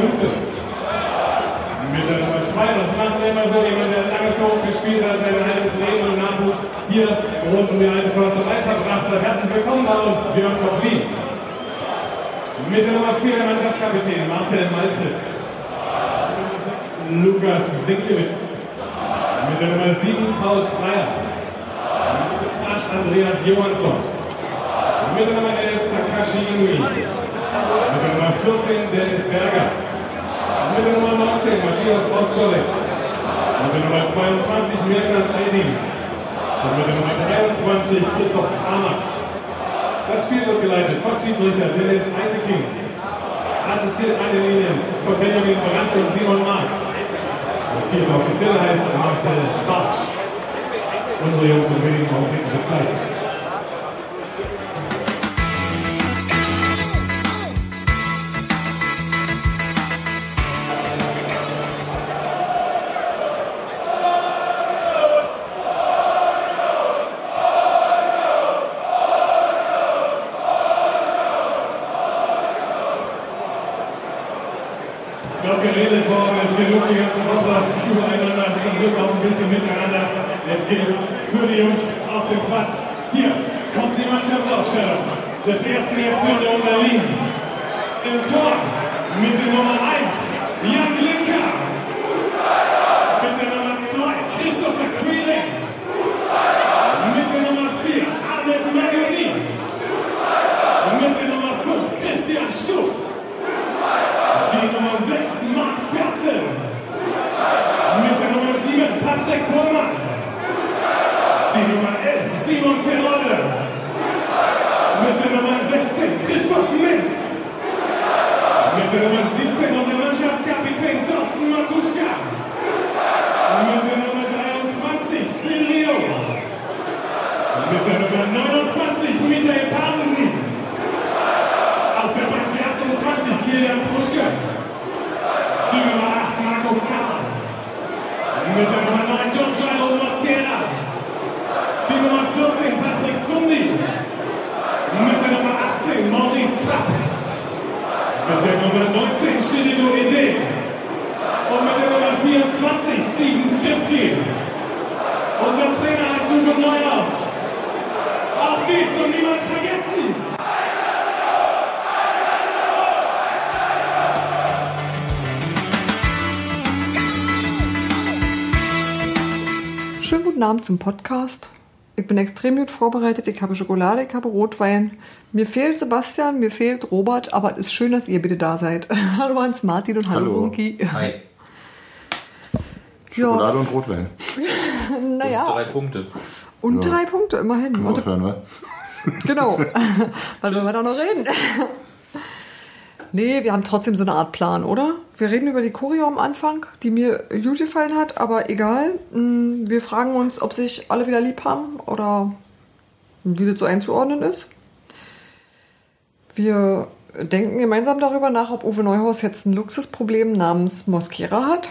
Lute. Mit der Nummer 2, das wir immer so, jemand, der lange für uns gespielt hat, sein halbes Leben und Nachwuchs hier rund um die alte Försterei verbracht hat. Herzlich willkommen bei uns, Björn Koplin. Mit der Nummer 4 der Mannschaftskapitän Marcel Maltritz. Mit der Nummer 6 Lukas Sinkewitz. Mit der Nummer 7 Paul Freier. Mit der 8 Andreas Johansson. Mit der Nummer 11 Takashi Inui. Mit der Nummer 14 Dennis Berger. Mit der Nummer 19 Matthias Ostscholek. Mit der Nummer 22 Mirkan Aydin. Und mit der Nummer 23 Christoph Kramer. Das Spiel wird geleitet von Schiedsrichter Dennis Einziking. Assistiert an den Linien von Benjamin Brandt und Simon Marx. Der vierte Offizielle heißt Marcel Bartsch. Unsere Jungs wenigen Augenblicken bis gleich. Zum Glück auch ein bisschen miteinander. Jetzt geht es für die Jungs auf den Platz. Hier kommt die Mannschaftsausstellung des ersten FC Union Berlin. Im Tor mit der Nummer 1 Jan Linker. Mit der Nummer 2 Christopher Queeling. Mit der Nummer 4 Ahmed Magani. Mit der Nummer 5 Christian Stuff. Die Nummer 6, Marc Perzel. Mit der Nummer 7, Patrick Pohlmann. Die Nummer 11, Simon Terodde. Podcast. Ich bin extrem gut vorbereitet. Ich habe Schokolade, ich habe Rotwein. Mir fehlt Sebastian, mir fehlt Robert, aber es ist schön, dass ihr bitte da seid. hallo Hans Martin und hallo, Hallo. Bunky. Hi. Schokolade und Rotwein. Naja, Drei Punkte. und drei Punkte immerhin. Und, Aufhören, wa? genau. Was wollen wir da noch reden? nee, wir haben trotzdem so eine Art Plan, oder? Wir reden über die Choreo am Anfang, die mir gut gefallen hat, aber egal. Mm, Wir fragen uns, ob sich alle wieder lieb haben oder wie das so einzuordnen ist. Wir denken gemeinsam darüber nach, ob Uwe Neuhaus jetzt ein Luxusproblem namens Mosquera hat.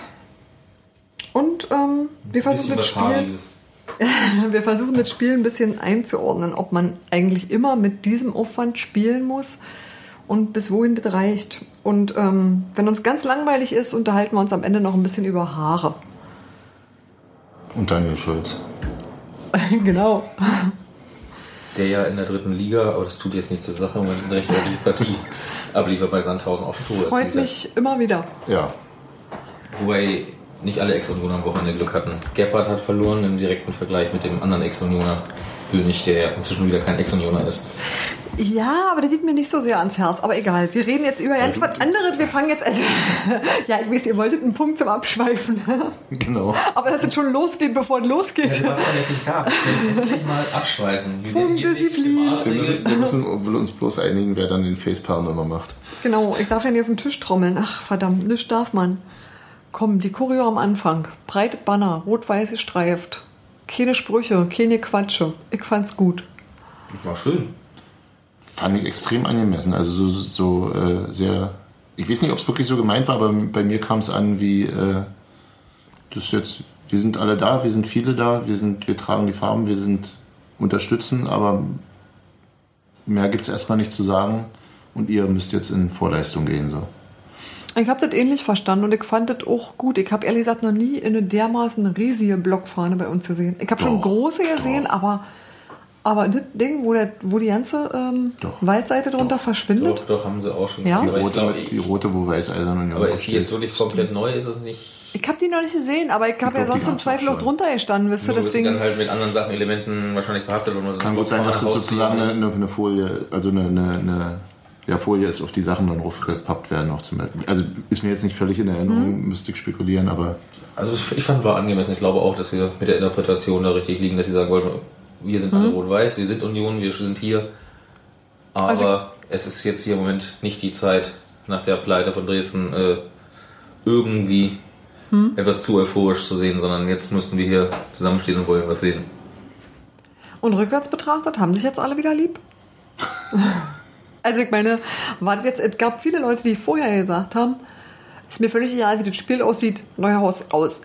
Und ähm, wir versuchen das Spiel. Wir versuchen das Spiel ein bisschen einzuordnen, ob man eigentlich immer mit diesem Aufwand spielen muss und bis wohin das reicht. Und ähm, wenn uns ganz langweilig ist, unterhalten wir uns am Ende noch ein bisschen über Haare. Und Daniel Schulz. genau. Der ja in der dritten Liga, aber das tut jetzt nichts zur Sache, und eine recht ordentliche Partie abliefert bei Sandhausen auch Tore Freut hat. mich immer wieder. Ja. Wobei nicht alle Ex-Unioner am Wochenende Glück hatten. Gebhardt hat verloren im direkten Vergleich mit dem anderen Ex-Unioner Bönig, der ja inzwischen wieder kein Ex-Unioner ist. Ja, aber der liegt mir nicht so sehr ans Herz. Aber egal, wir reden jetzt über ganz was anderes. Wir fangen jetzt also. ja, ich weiß, ihr wolltet einen Punkt zum Abschweifen. Genau. aber dass es schon losgeht, bevor es losgeht. Sebastian ist nicht da. Endlich mal abschweifen. Wir Punkt, werden hier nicht Disziplin. im Maß Wir müssen, wir müssen uns bloß einigen, wer dann den Facepalm immer macht. Genau, ich darf ja nicht auf den Tisch trommeln. Ach, verdammt, nichts darf man. Komm, die Choreo am Anfang. Breitet Banner, rot-weiß gestreift. Keine Sprüche, keine Quatsche. Ich fand's gut. War schön. Fand ich extrem angemessen. Also so, so äh, sehr. Ich weiß nicht, ob es wirklich so gemeint war, aber bei mir kam es an wie äh, das jetzt. Wir sind alle da, wir sind viele da, wir sind, wir tragen die Farben, wir sind unterstützen, aber mehr gibt es erstmal nicht zu sagen und ihr müsst jetzt in Vorleistung gehen. So. Ich habe das ähnlich verstanden und ich fand das auch gut. Ich habe ehrlich gesagt noch nie eine dermaßen riesige Blockfahne bei uns gesehen. Ich habe schon Doch, große gesehen, aber, aber das Ding, wo, der, wo die ganze ähm, Doch. Waldseite drunter verschwindet. Doch, doch, haben sie auch schon Ja? Die ich rote, glaube, mit- die ich, rote wo weiß-eisern und aber ist die jetzt wirklich komplett neu? Ist es nicht? Ich habe die noch nicht gesehen, aber ich habe ja glaub, sonst im Zweifel auch drunter gestanden, wisst ihr, deswegen. dann halt mit anderen Sachen, Elementen wahrscheinlich behaftet worden. Kann gut sein, dass das sozusagen eine, eine, eine Folie, also eine, eine, eine ja, Folie ist, auf die Sachen dann draufgepappt werden auch zum Beispiel. Also ist mir jetzt nicht völlig in Erinnerung, Mhm. müsste ich spekulieren, aber Also ich, fand, war angemessen. Ich glaube auch, dass wir mit der Interpretation da richtig liegen, dass sie sagen wollten, wir sind Mhm. alle rot-weiß, wir sind Union, wir sind hier. Aber Also- es ist jetzt hier im Moment nicht die Zeit, nach der Pleite von Dresden äh, irgendwie Hm? etwas zu euphorisch zu sehen, sondern jetzt müssen wir hier zusammenstehen und wollen was sehen. Und rückwärts betrachtet, haben sich jetzt alle wieder lieb? also ich meine, war jetzt, es gab viele Leute, die vorher gesagt haben, ist mir völlig egal, wie das Spiel aussieht, Neuhaus aus.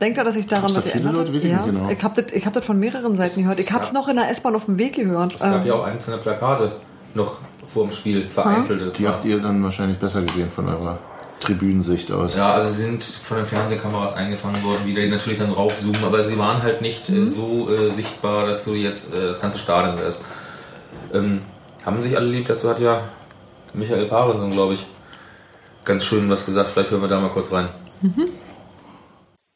Denkt ihr, dass sich daran Gab's da was viele Leute? Weiß ich ja, nicht genau. Ich habe das, ich hab das von mehreren Seiten gehört. Ich habe es noch in der S-Bahn auf dem Weg gehört. Es gab Ähm, ja auch einzelne Plakate noch vor dem Spiel, vereinzelte. die habt ihr dann wahrscheinlich besser gesehen von eurer Tribünensicht aus. Ja, also sie sind von den Fernsehkameras eingefangen worden, die natürlich dann raufzoomen, aber sie waren halt nicht Mhm. äh, so äh, sichtbar, dass du jetzt äh, das ganze Stadion ist. Ähm, haben sich alle lieb, dazu hat ja Michael Parensen, glaube ich, ganz schön was gesagt. Vielleicht hören wir da mal kurz rein.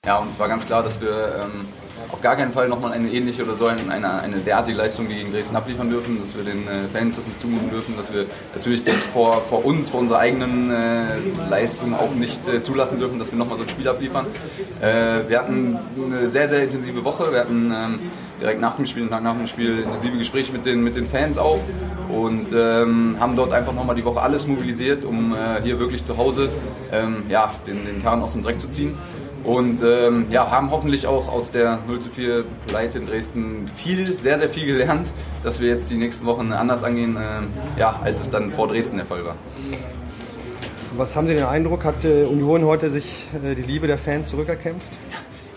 Ja, und es war ganz klar, dass wir ähm, auf gar keinen Fall nochmal eine ähnliche oder so eine, eine, eine derartige Leistung gegen Dresden abliefern dürfen, dass wir den äh, Fans das nicht zumuten dürfen, dass wir natürlich das vor, vor uns, vor unserer eigenen äh, Leistung auch nicht äh, zulassen dürfen, dass wir nochmal so ein Spiel abliefern. Äh, wir hatten eine sehr, sehr intensive Woche. Wir hatten ähm, direkt nach dem Spiel, nach dem Spiel intensive Gespräche mit den, mit den Fans auch und ähm, haben dort einfach nochmal die Woche alles mobilisiert, um äh, hier wirklich zu Hause ähm, ja, den, den Karren aus dem Dreck zu ziehen. Und ähm, ja, haben hoffentlich auch aus der 0 zu 4 Pleite in Dresden viel, sehr, sehr viel gelernt, dass wir jetzt die nächsten Wochen anders angehen, ähm, ja, als es dann vor Dresden der Fall war. Was haben Sie den Eindruck, hat äh, Union heute sich äh, die Liebe der Fans zurückerkämpft?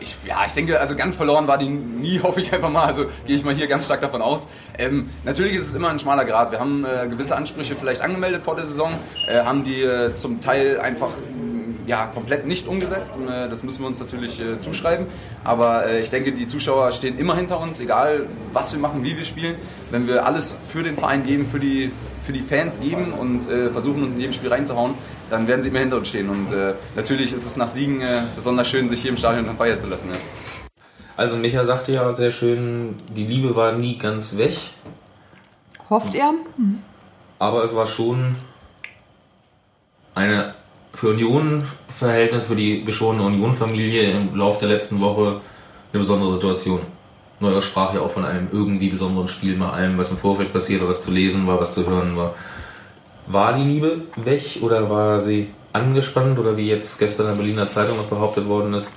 Ich, ja, ich denke, also ganz verloren war die nie, hoffe ich einfach mal. Also gehe ich mal hier ganz stark davon aus. Ähm, natürlich ist es immer ein schmaler Grad. Wir haben äh, gewisse Ansprüche vielleicht angemeldet vor der Saison, äh, haben die äh, zum Teil einfach ja, komplett nicht umgesetzt. Äh, das müssen wir uns natürlich äh, zuschreiben. Aber äh, ich denke, die Zuschauer stehen immer hinter uns, egal was wir machen, wie wir spielen. Wenn wir alles für den Verein geben, für die, für die Fans geben und äh, versuchen, uns in jedem Spiel reinzuhauen, dann werden sie immer hinter uns stehen. Und äh, natürlich ist es nach Siegen äh, besonders schön, sich hier im Stadion dann feiern zu lassen. Ja. Also Micha sagte ja sehr schön, die Liebe war nie ganz weg, hofft ihr? aber es war schon eine für Union-Verhältnis, für die geschworene Union-Familie im Laufe der letzten Woche eine besondere Situation. Neuer sprach ja auch von einem irgendwie besonderen Spiel, mal allem, was im Vorfeld passiert, was zu lesen war, was zu hören war. War die Liebe weg oder war sie angespannt oder wie jetzt gestern in der Berliner Zeitung noch behauptet worden ist,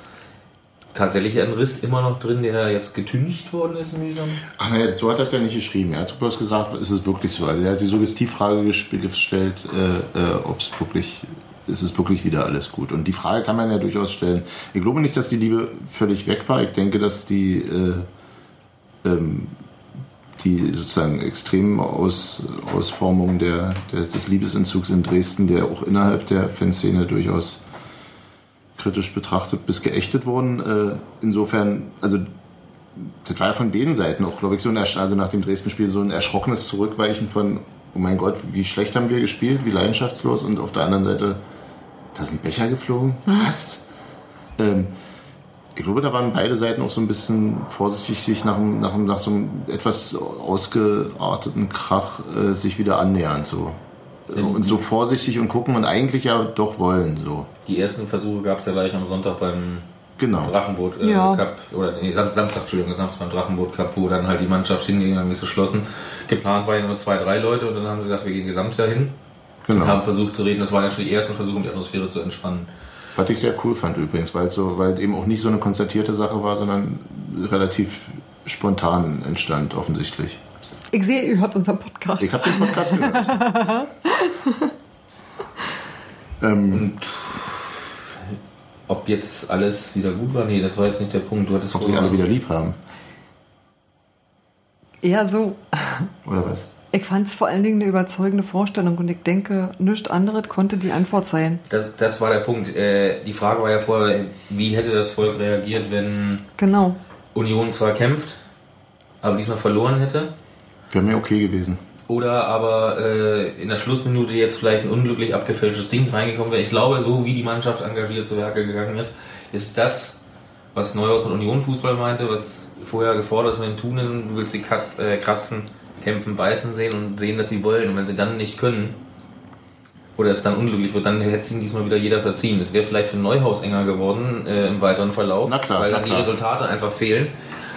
tatsächlich ein Riss immer noch drin, der jetzt getüncht worden ist mühsam? Ach nein, so hat er ja nicht geschrieben. Er hat bloß gesagt, ist es wirklich so. Also er hat die Suggestivfrage gestellt, äh, äh, ob es wirklich, ist es wirklich wieder alles gut. Und die Frage kann man ja durchaus stellen. Ich glaube nicht, dass die Liebe völlig weg war. Ich denke, dass die, äh, ähm, die sozusagen extremen Aus, Ausformung der, der, des Liebesentzugs in Dresden, der auch innerhalb der Fanszene durchaus kritisch betrachtet bis geächtet worden. Äh, insofern, also das war ja von beiden Seiten auch, glaube ich, so ein, also nach dem Dresden-Spiel so ein erschrockenes Zurückweichen von, oh mein Gott, wie schlecht haben wir gespielt, wie leidenschaftslos und auf der anderen Seite, da sind Becher geflogen. Was? Ähm, ich glaube, da waren beide Seiten auch so ein bisschen vorsichtig, sich nach, einem- nach, einem- nach so einem etwas ausgearteten Krach äh, sich wieder annähern. So. Und so vorsichtig und gucken und eigentlich ja doch wollen. So. Die ersten Versuche gab es ja gleich am Sonntag beim Genau. Drachenboot äh, Ja. Cup, oder nee, Sam- Samstag, Entschuldigung, Samstag beim Drachenboot Cup, wo dann halt die Mannschaft hingegangen und ist geschlossen. Geplant waren ja nur zwei, drei Leute und dann haben sie gesagt, wir gehen gesamt dahin. Genau. Haben versucht zu reden, das waren ja schon die ersten Versuche, um die Atmosphäre zu entspannen. Was ich sehr cool fand übrigens, weil, so, weil eben auch nicht so eine konzertierte Sache war, sondern relativ spontan entstand, offensichtlich. Ich sehe, ihr hört unseren Podcast. Ich habe den Podcast gehört. ähm, Ob jetzt alles wieder gut war, nee, das war jetzt nicht der Punkt. Du hattest ob sie alle wieder lieb haben, Eher so. oder was? Ich fand es vor allen Dingen eine überzeugende Vorstellung und ich denke, nichts anderes konnte die Antwort sein. Das, das war der Punkt. Äh, die Frage war ja vorher, wie hätte das Volk reagiert, wenn Genau. Union zwar kämpft, aber diesmal verloren hätte? Wäre mir okay gewesen. Oder aber äh, in der Schlussminute jetzt vielleicht ein unglücklich abgefälschtes Ding reingekommen wäre. Ich glaube, so wie die Mannschaft engagiert zu Werke gegangen ist, ist das, was Neuhaus mit Union Fußball meinte, was vorher gefordert ist mit den Tunen, du willst sie äh, kratzen, kämpfen, beißen sehen und sehen, dass sie wollen. Und wenn sie dann nicht können, oder es dann unglücklich wird, dann hätte es ihm diesmal wieder jeder verziehen. Es wäre vielleicht für Neuhaus enger geworden äh, im weiteren Verlauf, Na klar, weil na dann die. Resultate einfach fehlen.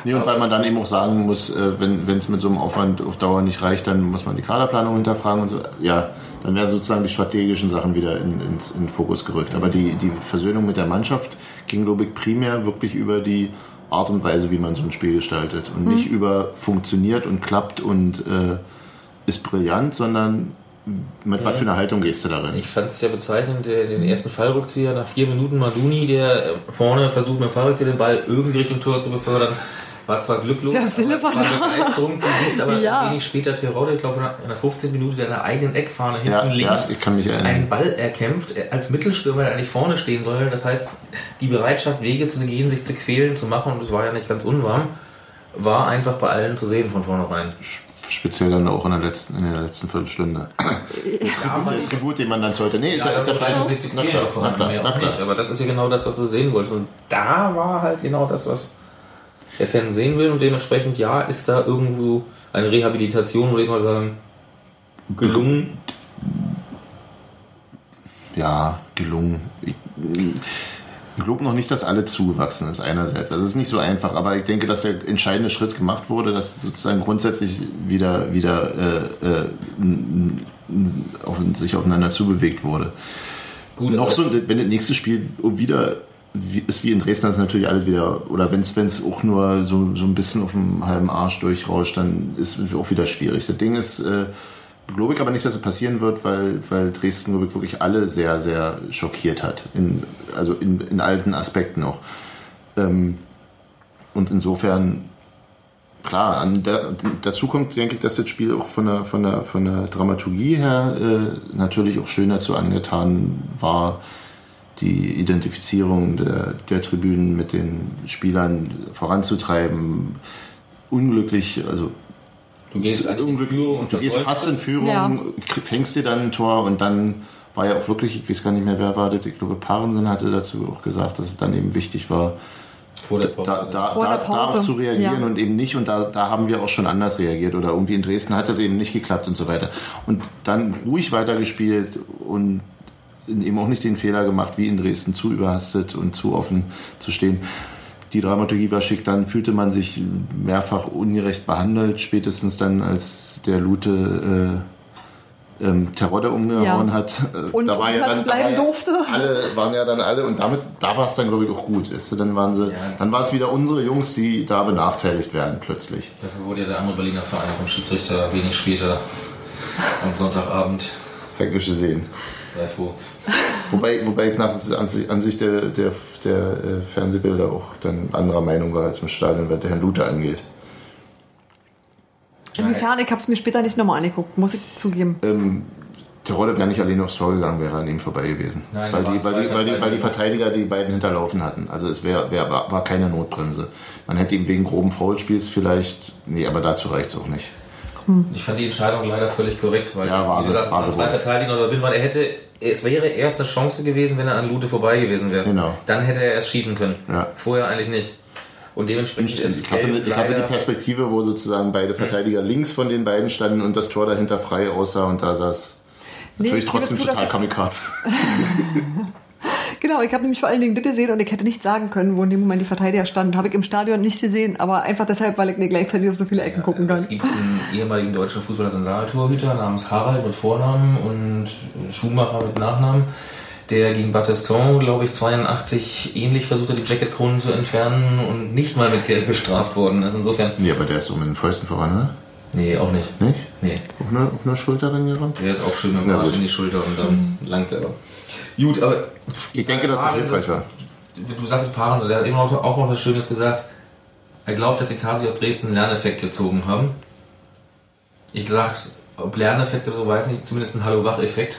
Nee, und weil man dann eben auch sagen muss, äh, wenn es mit so einem Aufwand auf Dauer nicht reicht, dann muss man die Kaderplanung hinterfragen und so. Ja, dann wären sozusagen die strategischen Sachen wieder in, ins, in den Fokus gerückt. Aber die, die Versöhnung mit der Mannschaft ging, glaube ich, primär wirklich über die Art und Weise, wie man so ein Spiel gestaltet. Und nicht über funktioniert und klappt und äh, ist brillant, sondern mit was für eine Haltung gehst du darin? Ich fand es ja bezeichnend, der, den ersten Fallrückzieher nach vier Minuten Maduni, der äh, vorne versucht mit dem Fallrückzieher den Ball irgendwie Richtung Tor zu befördern. War zwar glücklos, Der aber war da. Begeisterung. Du siehst aber Ja. wenig später Terodde, ich glaube in der 15. Minute, der in der eigenen Eckfahne hinten Ja, links ja, ich kann mich erinnern. einen Ball erkämpft, äh, als Mittelstürmer, der eigentlich vorne stehen soll. Das heißt, die Bereitschaft, Wege zu gehen, sich zu quälen, zu machen, und es war ja nicht ganz unwarm, war einfach bei allen zu sehen von vornherein. Speziell dann auch in der letzten, in der letzten Viertelstunde. Ja, Der Tribut, den man dann sollte. Nee, ist Ja, ist das ja vielleicht. sich zu Na klar, davon, na klar, na klar. nicht. Aber das ist ja genau das, was du sehen wolltest. Und da war halt genau das, was der Fan sehen will. Und dementsprechend, ja, ist da irgendwo eine Rehabilitation, würde ich mal sagen, gelungen. ja, gelungen. Ich, ich glaube noch nicht, dass alle zugewachsen ist einerseits. Also es ist nicht so einfach, aber ich denke, dass der entscheidende Schritt gemacht wurde, dass sozusagen grundsätzlich wieder, wieder äh, äh, auf, sich aufeinander zubewegt wurde. Gut, noch so, wenn das nächste Spiel wieder ist wie in Dresden, das natürlich alles wieder, oder wenn es auch nur so, so ein bisschen auf dem halben Arsch durchrauscht, dann ist es auch wieder schwierig. Das Ding ist, äh, glaube ich aber nicht, dass es passieren wird, weil, weil Dresden, glaube ich, wirklich alle sehr, sehr schockiert hat. In, also in, in allen Aspekten auch. Ähm, und insofern, klar, an der, dazu kommt, denke ich, dass das Spiel auch von der, von der, von der Dramaturgie her äh, natürlich auch schön dazu angetan war, die Identifizierung der, der Tribünen mit den Spielern voranzutreiben. Unglücklich, also Du gehst an die Führung und du gehst fast in. Führung, Ja. fängst dir dann ein Tor und dann war ja auch wirklich, ich weiß gar nicht mehr, wer war das, ich glaube, Parensen hatte dazu auch gesagt, dass es dann eben wichtig war, vor der Pause. da, da, Vor da, der Pause, darauf zu reagieren ja. und eben nicht. Und da, da haben wir auch schon anders reagiert. Oder irgendwie in Dresden hat das eben nicht geklappt und so weiter. Und dann ruhig weitergespielt und eben auch nicht den Fehler gemacht, wie in Dresden, zu überhastet und zu offen zu stehen. Die Dramaturgie war schick, dann fühlte man sich mehrfach ungerecht behandelt, spätestens dann, als der Lute äh, ähm, Terodde umgehauen Ja. hat. Äh, Und da war ja dann, bleiben da war ja durfte. Alle waren ja dann alle und damit, da war es dann glaube ich auch gut. Ist, dann waren sie, dann war es wieder unsere Jungs, die da benachteiligt werden plötzlich. Dafür wurde ja der andere Berliner Verein vom Schiedsrichter wenig später am Sonntagabend Hektisch sehr froh. Wobei, wobei ich nach Ansicht, der, der, der äh, Fernsehbilder auch dann anderer Meinung war als im Stadion, was der Herrn Luther angeht. Inwiefern, ich habe es mir später nicht nochmal angeguckt, muss ich zugeben. Ähm, Terodde wäre nicht alleine aufs Tor gegangen, wäre an ihm vorbei gewesen. Nein, weil, die, weil, die, weil, die, weil die Verteidiger. Verteidiger die beiden hinterlaufen hatten. Also es wär, wär, war, war keine Notbremse. Man hätte ihm wegen groben Foulspiels vielleicht, nee, aber dazu reicht es auch nicht. Ich fand die Entscheidung leider völlig korrekt, weil Ja, war wie gesagt, es war waren sie zwei. Verteidiger noch drin waren. Er hätte es wäre erst eine Chance gewesen, wenn er an Lute vorbei gewesen wäre. Genau. Dann hätte er erst schießen können. Ja. Vorher eigentlich nicht. Und dementsprechend ist Ich hatte, ich hatte die Perspektive, wo sozusagen beide Verteidiger links von den beiden standen und das Tor dahinter frei aussah und da saß. Nee, Natürlich trotzdem zu, total Kamikaze. Genau, ich habe nämlich vor allen Dingen das gesehen und ich hätte nicht sagen können, wo in dem Moment die Verteidiger standen. Habe ich im Stadion nicht gesehen, aber einfach deshalb, weil ich nicht gleichzeitig auf so viele Ecken gucken kann. Es gibt einen ehemaligen deutschen Fußballer-Zentraltorhüter namens Harald mit Vornamen und Schumacher mit Nachnamen, der gegen Battiston, glaube ich, 82 ähnlich versucht hat, die Jacketkronen zu entfernen und nicht mal mit Gelb bestraft worden ist. Insofern, Nee, aber der ist so mit den Fäusten voran, ne? nee, auch nicht. Nicht? Nee, Auf eine, auf eine Schulter reingerammt? der ist auch schön mit dem Arsch in die Schulter und dann langt er aber. Gut, aber Ich denke, dass das hilfreich war. Du sagtest Paaren, der hat eben auch, auch noch was Schönes gesagt. Er glaubt, dass die Tasi aus Dresden einen Lerneffekt gezogen haben. Ich dachte, ob Lerneffekt oder so, weiß nicht, zumindest ein Hallo-Wach-Effekt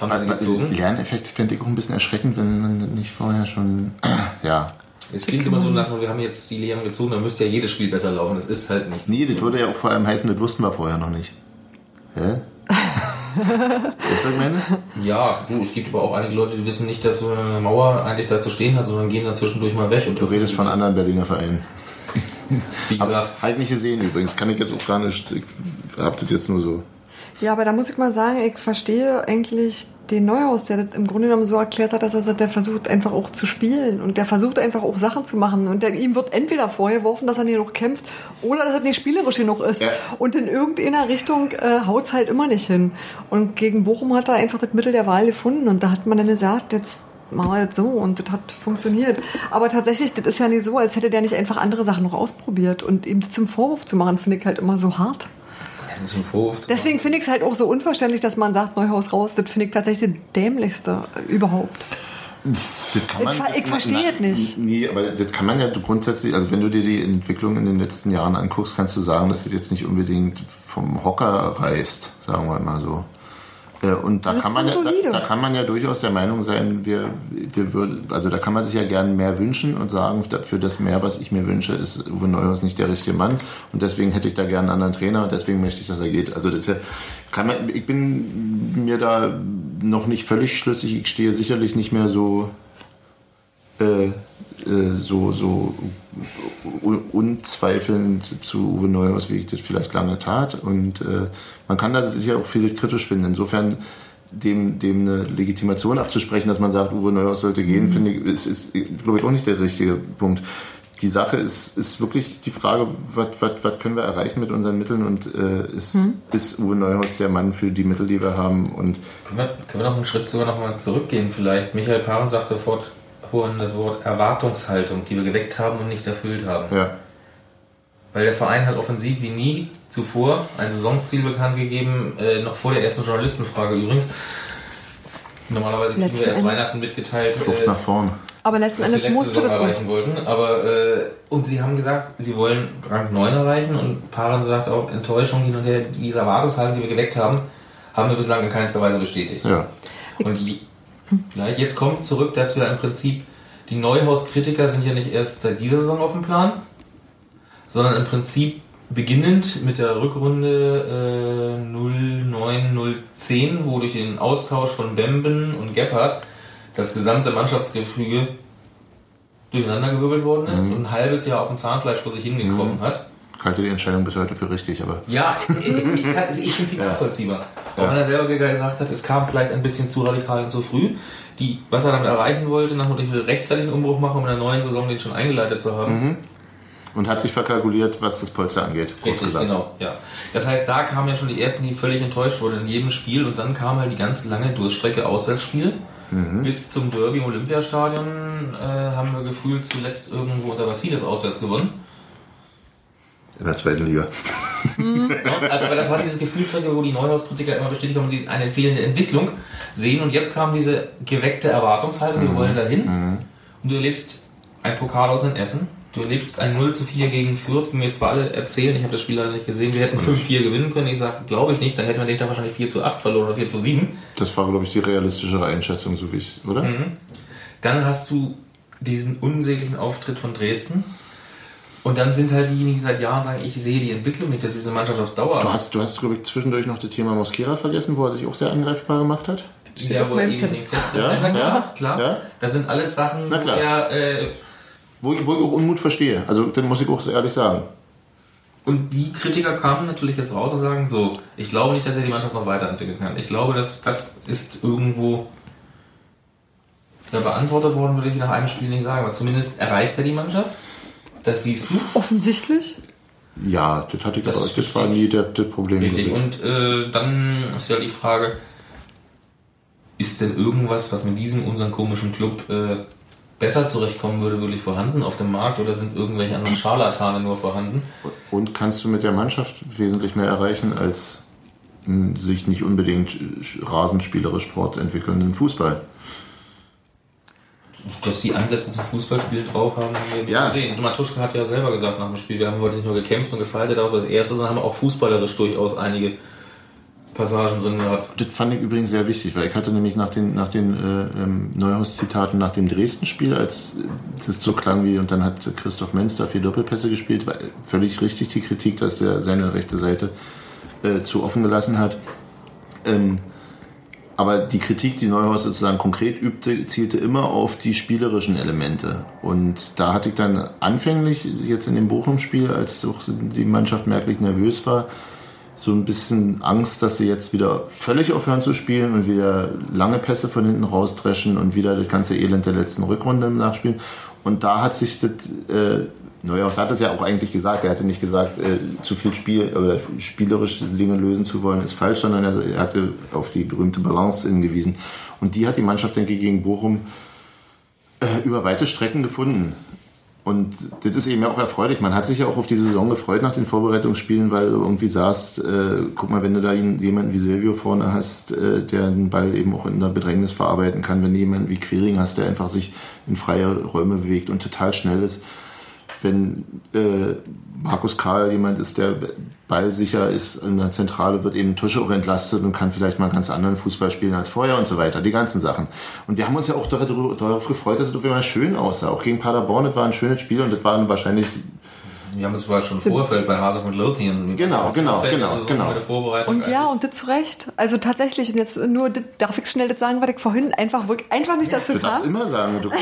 haben sie gezogen. Lerneffekt fände ich auch ein bisschen erschreckend, wenn man nicht vorher schon. Ja. Es klingt immer so nach, wir haben jetzt die Lehren gezogen, dann müsste ja jedes Spiel besser laufen. Das ist halt nicht. Nee, das würde ja auch vor allem heißen, das wussten wir vorher noch nicht. Hä? weißt du, ich meine? Ja, du, es gibt aber auch einige Leute, die wissen nicht, dass so eine Mauer eigentlich da zu stehen hat, sondern gehen dann zwischendurch mal weg. Und Du redest von anderen Berliner Vereinen. Wie Hab gesagt, halt nicht gesehen übrigens. Kann ich jetzt auch gar nicht. Ich hab das jetzt nur so. Ja, aber da muss ich mal sagen, ich verstehe eigentlich den Neuhaus, der das im Grunde genommen so erklärt hat, dass er sagt, der versucht einfach auch zu spielen und der versucht einfach auch Sachen zu machen und der, ihm wird entweder vorgeworfen, dass er nicht genug kämpft oder dass er nicht spielerisch genug ist. Ja. Und in irgendeiner Richtung äh, haut's halt immer nicht hin. Und gegen Bochum hat er einfach das Mittel der Wahl gefunden und da hat man dann gesagt, jetzt machen wir das so und das hat funktioniert. Aber tatsächlich, das ist ja nicht so, als hätte der nicht einfach andere Sachen noch ausprobiert und ihm das zum Vorwurf zu machen, finde ich halt immer so hart. Das Deswegen finde ich es halt auch so unverständlich, dass man sagt, Neuhaus raus. Das finde ich tatsächlich das dämlichste überhaupt. Das kann Ich ver- ich verstehe es nicht. Nee, aber das kann man ja grundsätzlich, also wenn du dir die Entwicklung in den letzten Jahren anguckst, kannst du sagen, dass das jetzt nicht unbedingt vom Hocker reißt, sagen wir mal so. Äh, Und da kann, man ja, da, da kann man ja durchaus der Meinung sein, wir, wir würden, also da kann man sich ja gern mehr wünschen und sagen, für das mehr, was ich mir wünsche, ist Uwe Neuhaus nicht der richtige Mann. Und deswegen hätte ich da gern einen anderen Trainer und deswegen möchte ich, dass er geht. Also das kann man, ich bin mir da noch nicht völlig schlüssig, ich stehe sicherlich nicht mehr so äh, äh, so, so unzweifelnd zu Uwe Neuhaus, wie ich das vielleicht lange tat. Und äh, man kann da sicher auch viel kritisch finden. Insofern dem, dem eine Legitimation abzusprechen, dass man sagt, Uwe Neuhaus sollte gehen, finde ich, ist, ist glaube ich, auch nicht der richtige Punkt. Die Sache ist, ist wirklich die Frage, was, können wir erreichen mit unseren Mitteln und äh, ist, ist Uwe Neuhaus der Mann für die Mittel, die wir haben und Können wir, können wir noch einen Schritt sogar noch mal zurückgehen vielleicht? Michael Paaren sagte vor, vorhin das Wort Erwartungshaltung, die wir geweckt haben und nicht erfüllt haben. ja, Weil der Verein hat offensiv wie nie zuvor ein Saisonziel bekannt gegeben, äh, noch vor der ersten Journalistenfrage übrigens. Normalerweise kriegen Letzten wir erst Endes- Weihnachten mitgeteilt, Flucht äh, nach vorn. Aber letzten Endes musste Saison das erreichen wollten. Aber äh, und sie haben gesagt, sie wollen Rang 9 erreichen und Paran sagt auch Enttäuschung hin und her, diese Erwartungshaltung, die wir geweckt haben, haben wir bislang in keinster Weise bestätigt. Ja. Und gleich jetzt kommt zurück, dass wir im Prinzip die Neuhaus-Kritiker sind ja nicht erst seit dieser Saison auf dem Plan, sondern im Prinzip beginnend mit der Rückrunde äh, 09-010, wo durch den Austausch von Bemben und Gebhardt das gesamte Mannschaftsgefüge durcheinandergewirbelt worden ist und ein halbes Jahr auf dem Zahnfleisch vor sich hingekommen hat. Ich halte die Entscheidung bis heute für richtig, aber Ja, ich, ich, also ich finde sie nachvollziehbar. Auch Ja. wenn er selber gesagt hat, es kam vielleicht ein bisschen zu radikal und zu früh. Die, was er damit erreichen wollte, nach ich will rechtzeitig einen Umbruch machen, um in der neuen Saison den schon eingeleitet zu haben. und hat sich verkalkuliert, was das Polster angeht. Richtig, gesagt. genau. Ja. Das heißt, da kamen ja schon die ersten, die völlig enttäuscht wurden in jedem Spiel und dann kam halt die ganz lange Durchstrecke Auswärtsspiel. Bis zum Derby im Olympiastadion äh, haben wir gefühlt zuletzt irgendwo unter Vassilev auswärts gewonnen. In der zweiten Liga. Ja, also, aber das war dieses Gefühlstrecke, wo die Neuhaus-Kritiker immer bestätigt haben, die eine fehlende Entwicklung sehen. Und jetzt kam diese geweckte Erwartungshaltung, wir wollen dahin. Und du erlebst ein Pokal aus in Essen. Du erlebst ein 0 zu 4 gegen Fürth, wie mir zwar alle erzählen, ich habe das Spiel leider nicht gesehen, wir hätten 5-4 gewinnen können. Ich sage, glaube ich nicht, dann hätten wir den Tag wahrscheinlich 4 zu 8 verloren oder 4 zu 7. Das war, glaube ich, die realistischere Einschätzung, so wie ich oder? Mhm. Dann hast du diesen unsäglichen Auftritt von Dresden. Und dann sind halt diejenigen, die seit Jahren sagen, ich sehe die Entwicklung nicht, dass diese Mannschaft auf Dauer Du hast, du hast, glaube ich, zwischendurch noch das Thema Mosquera vergessen, wo er sich auch sehr angreifbar gemacht hat. Ja, auf wo er Zettel. in dem Fest Ja, klar, ja, klar. ja. Das sind alles Sachen, Na wo klar. er, äh, Wo ich, wo ich auch Unmut verstehe. Also, dann muss ich auch so ehrlich sagen. Und die Kritiker kamen natürlich jetzt raus und sagen, so, ich glaube nicht, dass er die Mannschaft noch weiterentwickeln kann. Ich glaube, dass das ist irgendwo ja, beantwortet worden, würde ich nach einem Spiel nicht sagen, aber zumindest erreicht er die Mannschaft. Das siehst du. Offensichtlich. Ja, das hatte ich Das aber euch. Das war nie der, das Problem. Richtig. Und äh, dann ist ja die Frage, ist denn irgendwas, was mit diesem, unserem komischen Club äh, besser zurechtkommen würde, wirklich vorhanden auf dem Markt oder sind irgendwelche anderen Scharlatane nur vorhanden? Und kannst du mit der Mannschaft wesentlich mehr erreichen als einen sich nicht unbedingt sch- rasenspielerisch fortentwickelnden Fußball. Dass die Ansätze zum Fußballspiel drauf haben, haben wir Ja. gesehen. Matuschka hat ja selber gesagt nach dem Spiel, wir haben heute nicht nur gekämpft und gefaltet auf das Erste, sondern haben auch fußballerisch durchaus einige Passagen drin gehabt. Das fand ich übrigens sehr wichtig, weil ich hatte nämlich nach den, nach den äh, ähm, Neuhaus-Zitaten nach dem Dresden-Spiel, als äh, das so klang wie, und dann hat Christoph Menz da vier Doppelpässe gespielt, war völlig richtig die Kritik, dass er seine rechte Seite äh, zu offen gelassen hat. Ähm, aber die Kritik, die Neuhaus sozusagen konkret übte, zielte immer auf die spielerischen Elemente. Und da hatte ich dann anfänglich, jetzt in dem Bochum-Spiel, als auch die Mannschaft merklich nervös war, so ein bisschen Angst, dass sie jetzt wieder völlig aufhören zu spielen und wieder lange Pässe von hinten rausdreschen und wieder das ganze Elend der letzten Rückrunde im Nachspielen. Und da hat sich das, äh, Neuhaus hat es ja auch eigentlich gesagt, er hatte nicht gesagt, äh, zu viel Spiel oder spielerische Dinge lösen zu wollen ist falsch, sondern er, er hatte auf die berühmte Balance hingewiesen. Und die hat die Mannschaft, denke ich, gegen Bochum äh, über weite Strecken gefunden. Und das ist eben ja auch erfreulich. Man hat sich ja auch auf die Saison gefreut nach den Vorbereitungsspielen, weil du irgendwie sagst, äh, guck mal, wenn du da jemanden wie Silvio vorne hast, äh, der den Ball eben auch in der Bedrängnis verarbeiten kann, wenn du jemanden wie Quering hast, der einfach sich in freie Räume bewegt und total schnell ist, wenn äh, Markus Karl jemand ist, der ballsicher ist in der Zentrale, wird eben Tusche auch entlastet und kann vielleicht mal einen ganz anderen Fußball spielen als vorher und so weiter. Die ganzen Sachen. Und wir haben uns ja auch darauf gefreut, dass es auf einmal schön aussah. Auch gegen Paderborn, das war ein schönes Spiel und das waren wahrscheinlich Wir haben es zwar schon im Vorfeld bei Hase von Lothian. Genau, genau, Vorfeld der genau, genau. Und ja, und das zu Recht. Also tatsächlich, und jetzt nur, darf ich schnell das sagen, was ich vorhin einfach, wirklich einfach nicht dazu Du darfst kam? immer sagen, du, du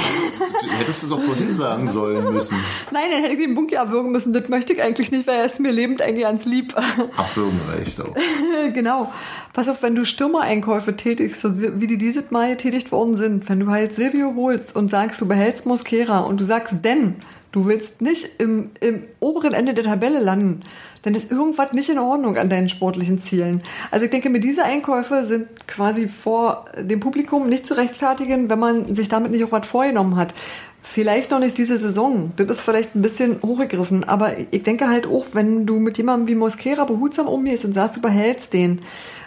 hättest es auch vorhin sagen sollen müssen. Nein, dann hätte ich den Bunky abwürgen müssen. Das möchte ich eigentlich nicht, weil er ist mir lebend eigentlich ans Lieb. Abwürgen reicht auch. genau. Pass auf, wenn du Stürmereinkäufe tätigst, so wie die dieses Mal getätigt worden sind, wenn du halt Silvio holst und sagst, du behältst Mosquera und du sagst, denn du willst nicht im, im oberen Ende der Tabelle landen, dann ist irgendwas nicht in Ordnung an deinen sportlichen Zielen. Also ich denke, mit diese Einkäufe sind quasi vor dem Publikum nicht zu rechtfertigen, wenn man sich damit nicht auch was vorgenommen hat. Vielleicht noch nicht diese Saison. Das ist vielleicht ein bisschen hochgegriffen. Aber ich denke halt auch, wenn du mit jemandem wie Mosquera behutsam umgehst und sagst, du behältst den,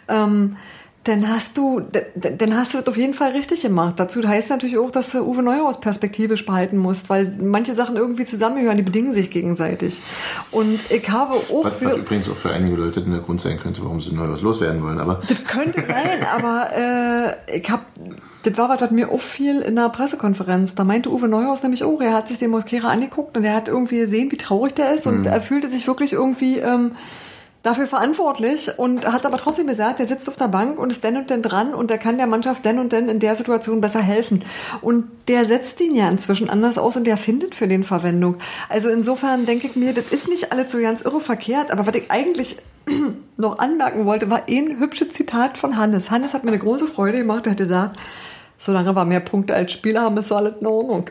ähm, dann hast du, dann hast du das auf jeden Fall richtig gemacht. Dazu heißt natürlich auch, dass du Uwe Neuhaus perspektivisch behalten musst, weil manche Sachen irgendwie zusammengehören, die bedingen sich gegenseitig. Und ich habe auch Was, was übrigens auch für einige Leute der Grund sein könnte, warum sie neu was loswerden wollen. Aber das könnte sein, aber äh, ich hab, das war was, was mir auffiel in einer Pressekonferenz. Da meinte Uwe Neuhaus nämlich, oh, er hat sich den Mosquera angeguckt und er hat irgendwie gesehen, wie traurig der ist und er fühlte sich wirklich irgendwie ähm, dafür verantwortlich und hat aber trotzdem gesagt, er sitzt auf der Bank und ist denn und denn dran und er kann der Mannschaft denn und denn in der Situation besser helfen. Und der setzt ihn ja inzwischen anders aus und der findet für den Verwendung. Also insofern denke ich mir, das ist nicht alles so ganz irre verkehrt, aber was ich eigentlich noch anmerken wollte, war ein hübsches Zitat von Hannes. Hannes hat mir eine große Freude gemacht, er hat gesagt, solange wir mehr Punkte als Spieler haben, ist alles in Ordnung.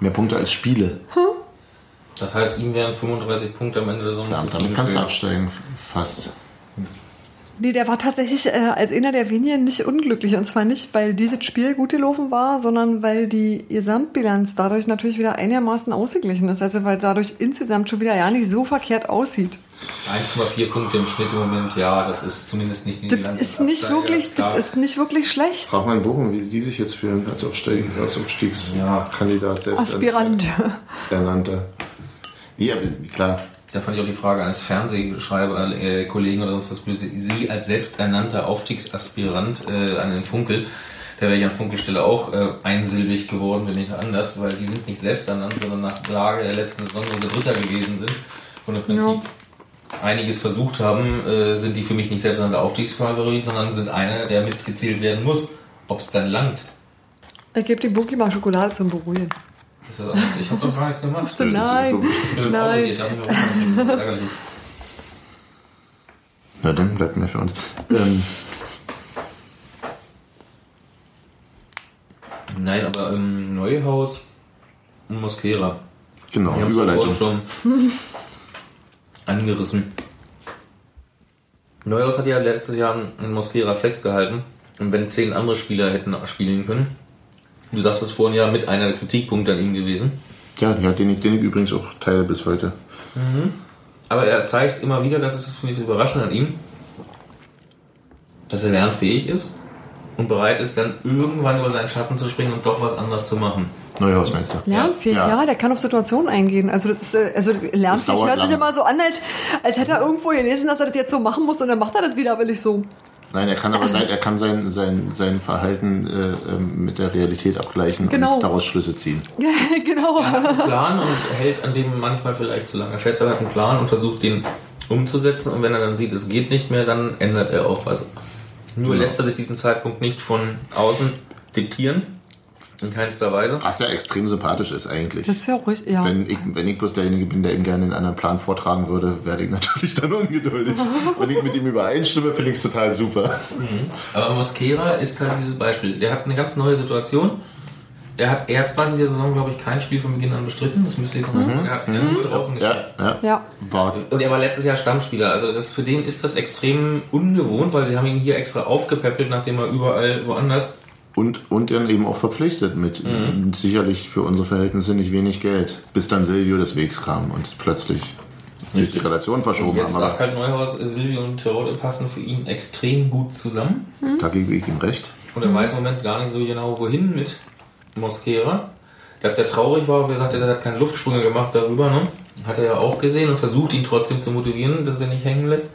mehr Punkte als Spiele. Das heißt, ihm wären 35 Punkte am Ende der Saison Ja, damit kannst du absteigen. Fast. Nee, der war tatsächlich äh, als einer der wenigen nicht unglücklich. Und zwar nicht, weil dieses Spiel gut gelaufen war, sondern weil die Gesamtbilanz dadurch natürlich wieder einigermaßen ausgeglichen ist. Also weil dadurch insgesamt schon wieder ja nicht so verkehrt aussieht. 1,4 Punkte im Schnitt im Moment, ja, das ist zumindest nicht die Das Bilanz ist des nicht Absteigers, wirklich, das ist nicht wirklich schlecht. Frag mal in Bochum, wie die sich jetzt fühlen als, als Aufstiegskandidat selbst. Aspirant. Ernannter. Ja, klar. Da fand ich auch die Frage eines Fernsehschreiber, äh, Kollegen oder sonst was böse. Sie als selbsternannter Aufstiegsaspirant äh, an den Funkel, da wäre ich an Funkelstelle auch äh, einsilbig geworden, wenn nicht anders, weil die sind nicht selbsternannt, sondern nach Lage der letzten Saison, wo sie Dritter gewesen sind. Und im Prinzip einiges versucht haben, äh, sind die für mich nicht selbst an der Aufstiegsfavorit, sondern sind einer, der mitgezählt werden muss. Ob es dann langt, Ich gebe dem Bookie mal Schokolade zum Beruhigen. Ist was anderes. Ich habe doch gar nichts gemacht. Nein, mit dir, nein. Das. Na dann bleibt mehr für uns. Ähm, Nein, aber ähm, Neuhaus und Mosquera. genau, Wir haben Überleitung. schon angerissen. Neuhaus hat ja letztes Jahr in Mosquera festgehalten. Und wenn zehn andere Spieler hätten spielen können, du sagtest vorhin ja mit einer der Kritikpunkte an ihm gewesen. Ja, ja den, ich, den ich übrigens auch teile bis heute. Aber er zeigt immer wieder, das ist das finde ich so überraschend an ihm, dass er lernfähig ist und bereit ist, dann irgendwann über seinen Schatten zu springen und doch was anderes zu machen. Neuhaus meinst du? Lernfähig, ja. Ja. der kann auf Situationen eingehen. Also, das ist, äh, also lernfähig hört sich lang. immer so an, als, als hätte er irgendwo gelesen, dass er das jetzt so machen muss und dann macht er das wieder, will ich so. Nein, er kann aber sein, er kann sein, sein, sein Verhalten äh, ähm, mit der Realität abgleichen Genau. und daraus Schlüsse ziehen. genau. Er hat einen Plan und hält an dem manchmal vielleicht zu lange fest. Er hat einen Plan und versucht, den umzusetzen. Und wenn er dann sieht, es geht nicht mehr, dann ändert er auch was. Nur lässt er sich diesen Zeitpunkt nicht von außen diktieren. In keinster Weise. Was ja extrem sympathisch ist eigentlich. Das ist ja auch richtig, ja. Wenn ich, wenn ich bloß derjenige bin, der ihm gerne einen anderen Plan vortragen würde, werde ich natürlich dann ungeduldig. wenn ich mit ihm übereinstimme, finde ich es total super. Aber Mosquera ist halt dieses Beispiel. Der hat eine ganz neue Situation. Er hat erstmals in dieser Saison, glaube ich, kein Spiel von Beginn an bestritten. Das müsste ich noch mal Er hat nur draußen gespielt. Ja, ja. Ja. War, Und er war letztes Jahr Stammspieler. Also das, für den ist das extrem ungewohnt, weil sie haben ihn hier extra aufgepäppelt, nachdem er überall woanders und, und dann eben auch verpflichtet mit Mhm. sicherlich für unsere Verhältnisse nicht wenig Geld. Bis dann Silvio des Wegs kam und plötzlich sich die Relation Und verschoben jetzt haben. sagt halt Neuhaus, Silvio und Terodde passen für ihn extrem gut zusammen. da gebe ich ihm recht. Und er weiß im Moment gar nicht so genau, wohin mit Mosquera. Dass er traurig war, wie gesagt, er hat keine Luftsprünge gemacht darüber, ne? Hat er ja auch gesehen und versucht, ihn trotzdem zu motivieren, dass er nicht hängen lässt.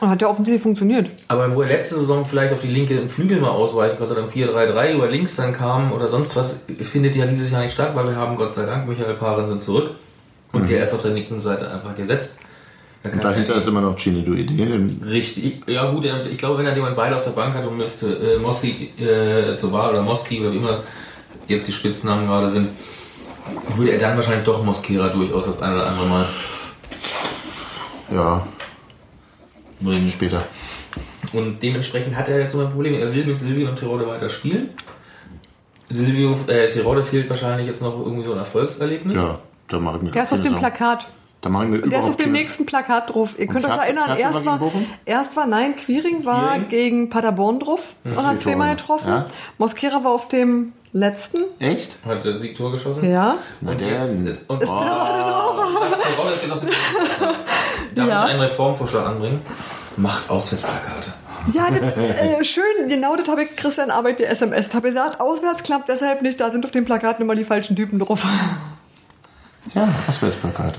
Und hat ja offensichtlich funktioniert. Aber wo er letzte Saison vielleicht auf die linke Flügel mal ausweichen konnte, dann 4-3-3 über links dann kam oder sonst was, findet ja dieses Jahr nicht statt, weil wir haben Gott sei Dank Michael Paaren sind zurück und der ist auf der linken Seite einfach gesetzt. Und dahinter er- ist immer noch Gini Duidin. Richtig, ja gut, ich glaube, wenn er jemand beide auf der Bank hat und müsste äh, Mossi äh, zur Wahl oder Moski oder wie immer jetzt die Spitznamen gerade sind, würde er dann wahrscheinlich doch Mosquera durchaus das eine oder andere Mal Ja, bringen. später. Und dementsprechend hat er jetzt immer Probleme. Er will mit Silvio und Tirode weiter spielen. Silvio, äh, Tirode fehlt wahrscheinlich jetzt noch irgendwie so ein Erfolgserlebnis. Ja, da mache ich mir Der ist auf dem Sorgen. Plakat. Da mache ich mir Der ist auf dem nächsten Plakat drauf. Ihr könnt euch fährst- erinnern, erst war, erst war, nein, Quiring war Quiring? gegen Paderborn drauf und hat zwei zweimal getroffen. Ja. Mosquera war auf dem letzten. Echt? Hat der Siegtor geschossen. Ja. Na, Und der, jetzt ist, und Ist oh, der das Tirode ist jetzt auf dem Darf Ja. ich einen Reformvorschlag anbringen? Macht Auswärtsplakate. Ja, das, äh, schön, genau das habe ich Christian Arbeit die SMS. Habe gesagt, auswärts klappt deshalb nicht, da sind auf den Plakaten immer die falschen Typen drauf. ja, Auswärtsplakat.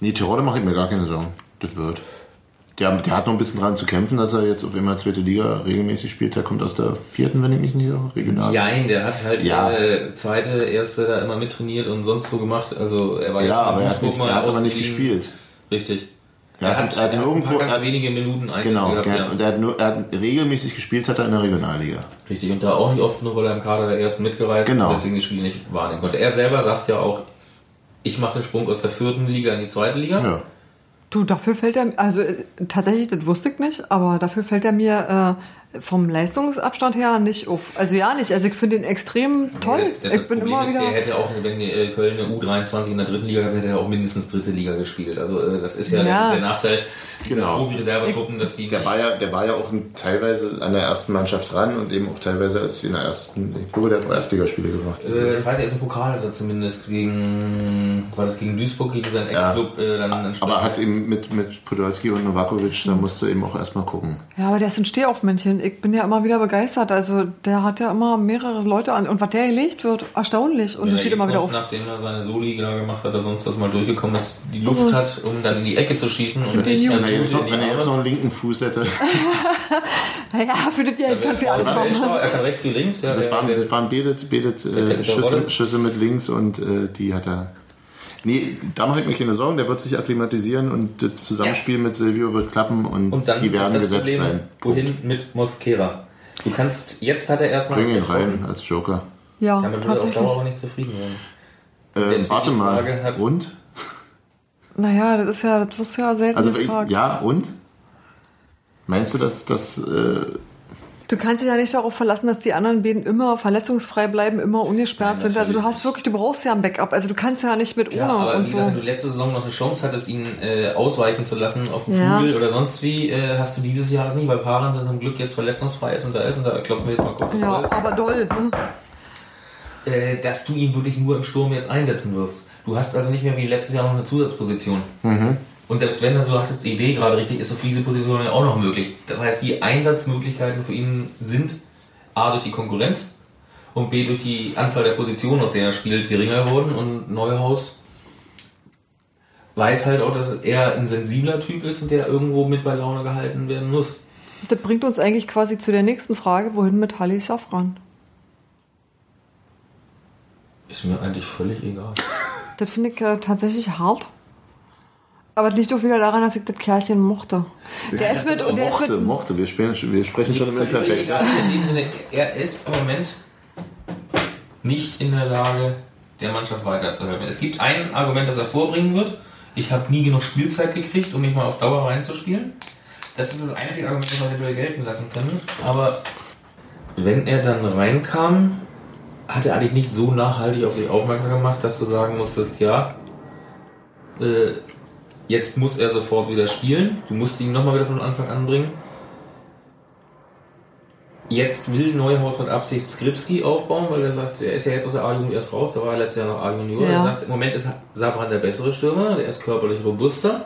Nee, Tirode mache ich mir gar keine Sorgen. Das wird. Der, der hat noch ein bisschen dran zu kämpfen, dass er jetzt auf einmal zweite Liga regelmäßig spielt. Der kommt aus der vierten, wenn ich mich nicht irre, regional. Jein, der hat halt Ja. äh, zweite, erste da immer mittrainiert und sonst so gemacht. Also er war Ja, aber er hat, nicht, mal er hat aber nicht gespielt. Richtig. Er Er, hat- er hat er hat paar ganz er hat- wenige Minuten Genau, gehabt. ja. der hat nur, er hat regelmäßig gespielt hat er in der Regionalliga. Richtig, und da auch nicht oft nur, weil er im Kader der ersten mitgereist Genau. ist, deswegen die Spiele nicht wahrnehmen konnte. Er selber sagt ja auch, ich mache den Sprung aus der vierten Liga in die zweite Liga. Ja. Du, dafür fällt er, also äh, tatsächlich, das wusste ich nicht, aber dafür fällt er mir äh, vom Leistungsabstand her nicht auf. Also ja nicht, also ich finde ihn extrem toll. Der, der, ich das bin Problem immer ist, wieder... der hätte auch, wenn die, äh, Köln eine U23 in der dritten Liga hat, hätte er auch mindestens dritte Liga gespielt. Also äh, das ist ja, Ja. der Nachteil Genau. Profi-Reservetruppen, dass die Der war ja, der war ja auch teilweise an der ersten Mannschaft dran und eben auch teilweise als in der ersten, ich glaube, der hat auch Erstligaspiele gemacht. Äh, ich weiß nicht, er ist im Pokal hat er zumindest gegen, war das gegen Duisburg, gegen seinen Ex-Club, äh, dann entsprechend. Aber hat eben mit, mit Podolski und Novakovic, da musste eben auch erstmal gucken. Ja, aber der ist ein Stehaufmännchen. Ich bin ja immer wieder begeistert. Also der hat ja immer mehrere Leute an. Und was der gelegt wird, erstaunlich. Und der er steht immer wieder noch, auf. Nachdem er seine Soli da gemacht hat, oder sonst das mal durchgekommen ist, die Luft hat, um dann in die Ecke zu schießen und nicht Wenn dann er jetzt noch, wenn er jetzt noch einen linken Fuß hätte, Ja, findet ihr, ich kann sie alle Er kann kommen. er kann rechts wie links. Ja, das der, waren, der, das waren beide kennt äh, Schüsse. Schüsse mit links und äh, die hat er Nee, da mache ich mir keine Sorgen, der wird sich akklimatisieren und das Zusammenspiel mit Silvio wird klappen und, Und dann die werden ist das gesetzt Problem, sein. wohin mit Mosquera? Du kannst, jetzt hat er erstmal Bring ihn getroffen. rein als Joker. Ja, Damit wird er auf tatsächlich. Dauer aber nicht zufrieden werden. Ähm, warte mal. Hat- und? Naja, das ist ja, das wirst du ja selten Also gefragt. ja, und? Meinst du, dass das äh, Du kannst dich ja nicht darauf verlassen, dass die anderen beiden immer verletzungsfrei bleiben, immer ungesperrt Nein, sind. Also du hast wirklich, du brauchst ja ein Backup. Also du kannst ja nicht mit ohne Ja, aber und wie so. wenn du letzte Saison noch eine Chance hattest, ihn äh, ausweichen zu lassen auf dem Ja. Flügel oder sonst wie, äh, hast du dieses Jahr das nicht, weil Paran zum Glück jetzt verletzungsfrei ist und da ist und da klopfen wir jetzt mal kurz auf Ja, aber doll. Ne? äh, dass du ihn wirklich nur im Sturm jetzt einsetzen wirst. Du hast also nicht mehr wie letztes Jahr noch eine Zusatzposition. Und selbst wenn du so hattest, die Idee gerade richtig ist, auf diese Position ja auch noch möglich. Das heißt, die Einsatzmöglichkeiten für ihn sind A durch die Konkurrenz und B durch die Anzahl der Positionen, auf der er spielt, geringer geworden. Und Neuhaus weiß halt auch, dass er ein sensibler Typ ist und der irgendwo mit bei Laune gehalten werden muss. Das bringt uns eigentlich quasi zu der nächsten Frage, wohin mit Halli Safran? Ist mir eigentlich völlig egal. Das finde ich äh, tatsächlich hart. Aber das liegt doch wieder daran, dass ich das Kerlchen mochte. Der ist mit, auch der ist mochte, mit, mochte. Wir, spielen, wir sprechen schon im Perfekt. egal. In dem Sinne, er ist im Moment nicht in der Lage, der Mannschaft weiterzuhelfen. Es gibt ein Argument, das er vorbringen wird. Ich habe nie genug Spielzeit gekriegt, um mich mal auf Dauer reinzuspielen. Das ist das einzige Argument, das man eventuell gelten lassen könnte. Aber wenn er dann reinkam, hat er eigentlich nicht so nachhaltig auf sich aufmerksam gemacht, dass du sagen musstest, ja, äh, jetzt muss er sofort wieder spielen. Du musst ihn nochmal wieder von Anfang an bringen. Jetzt will Neuhaus mit Absicht Skripski aufbauen, weil er sagt, er ist ja jetzt aus der A-Jugend erst raus, da war er letztes Jahr noch A-Junior. Ja. Er sagt, im Moment ist Safran der bessere Stürmer, der ist körperlich robuster.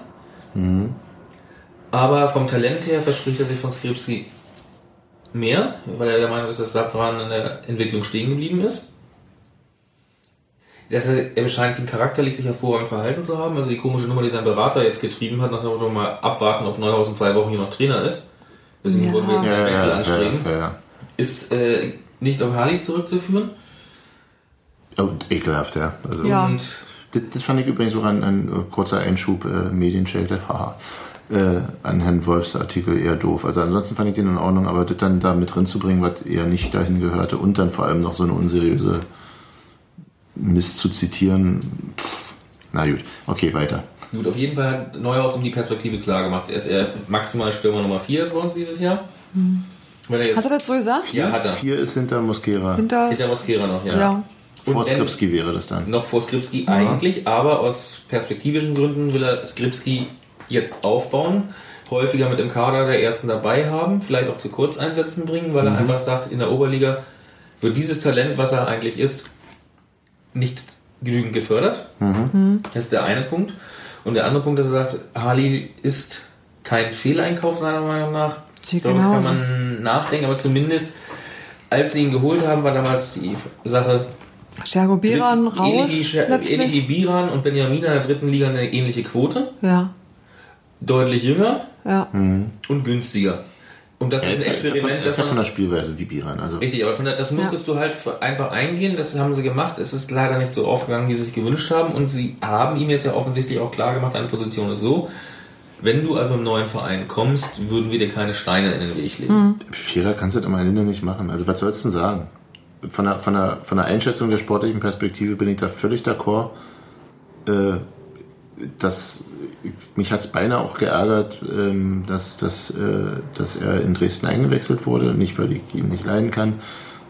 Aber vom Talent her verspricht er sich von Skripski mehr, weil er der Meinung ist, dass Safran in der Entwicklung stehen geblieben ist. Das heißt, er bescheinigt ihn charakterlich sich hervorragend verhalten zu haben. Also die komische Nummer, die sein Berater jetzt getrieben hat, nach dem Motto mal abwarten, ob Neuhaus in zwei Wochen hier noch Trainer ist. Deswegen Ja. wollen wir jetzt einen ja, Wechsel ja, anstreben. ja, ja. Ist äh, nicht auf Harley zurückzuführen. Oh, ekelhaft, ja. Also, Ja. Und Das, das fand ich übrigens sogar ein, ein äh, kurzer Einschub, äh, Medienschelte, haha, äh, an Herrn Wolfs Artikel eher doof. Also ansonsten fand ich den in Ordnung, aber das dann da mit drin zu bringen, was eher nicht dahin gehörte und dann vor allem noch so eine unseriöse Mist zu zitieren, pff, na gut, okay, weiter. gut, auf jeden Fall hat Neuhaus ihm die Perspektive klar gemacht. Er ist eher maximal Stürmer Nummer 4 ist bei uns dieses Jahr. Wenn er jetzt. Hat er das so gesagt? ja, hat er. Vier ist hinter Mosquera. Hinter, Hinter Mosquera noch, ja. ja. Und Vor Skripski wäre das dann. noch vor Skripski eigentlich, aber aus perspektivischen Gründen will er Skripski jetzt aufbauen, häufiger mit im Kader der ersten dabei haben, vielleicht auch zu Kurzeinsätzen bringen, weil er einfach sagt, in der Oberliga wird dieses Talent, was er eigentlich ist, nicht genügend gefördert. Das ist der eine Punkt. Und der andere Punkt, dass er sagt, Harley ist kein Fehleinkauf seiner Meinung nach. Darüber kann genauso. man nachdenken, aber zumindest als sie ihn geholt haben, war damals die Sache, Sergo Biran raus. Letztlich. Biran und Benjamin in der dritten Liga eine ähnliche Quote. Ja, Deutlich jünger ja. und günstiger. Und das ist ein ja- ist, ja von, Experiment, er ist das ja von der Spielweise wie Biran. Also Richtig, aber von der, das musstest du halt einfach eingehen, das haben sie gemacht. Es ist leider nicht so aufgegangen, wie sie sich gewünscht haben. Und sie haben ihm jetzt ja offensichtlich auch klar gemacht, deine Position ist so. Wenn du also im neuen Verein kommst, würden wir dir keine Steine in den Weg legen. Fehler kannst du das am Ende nicht machen. Also was sollst du denn sagen? Von der, von, der, von der Einschätzung der sportlichen Perspektive bin ich da völlig d'accord. Äh, dass, mich hat es beinahe auch geärgert, ähm, dass, dass, äh, dass er in Dresden eingewechselt wurde. Nicht, weil ich ihn nicht leiden kann,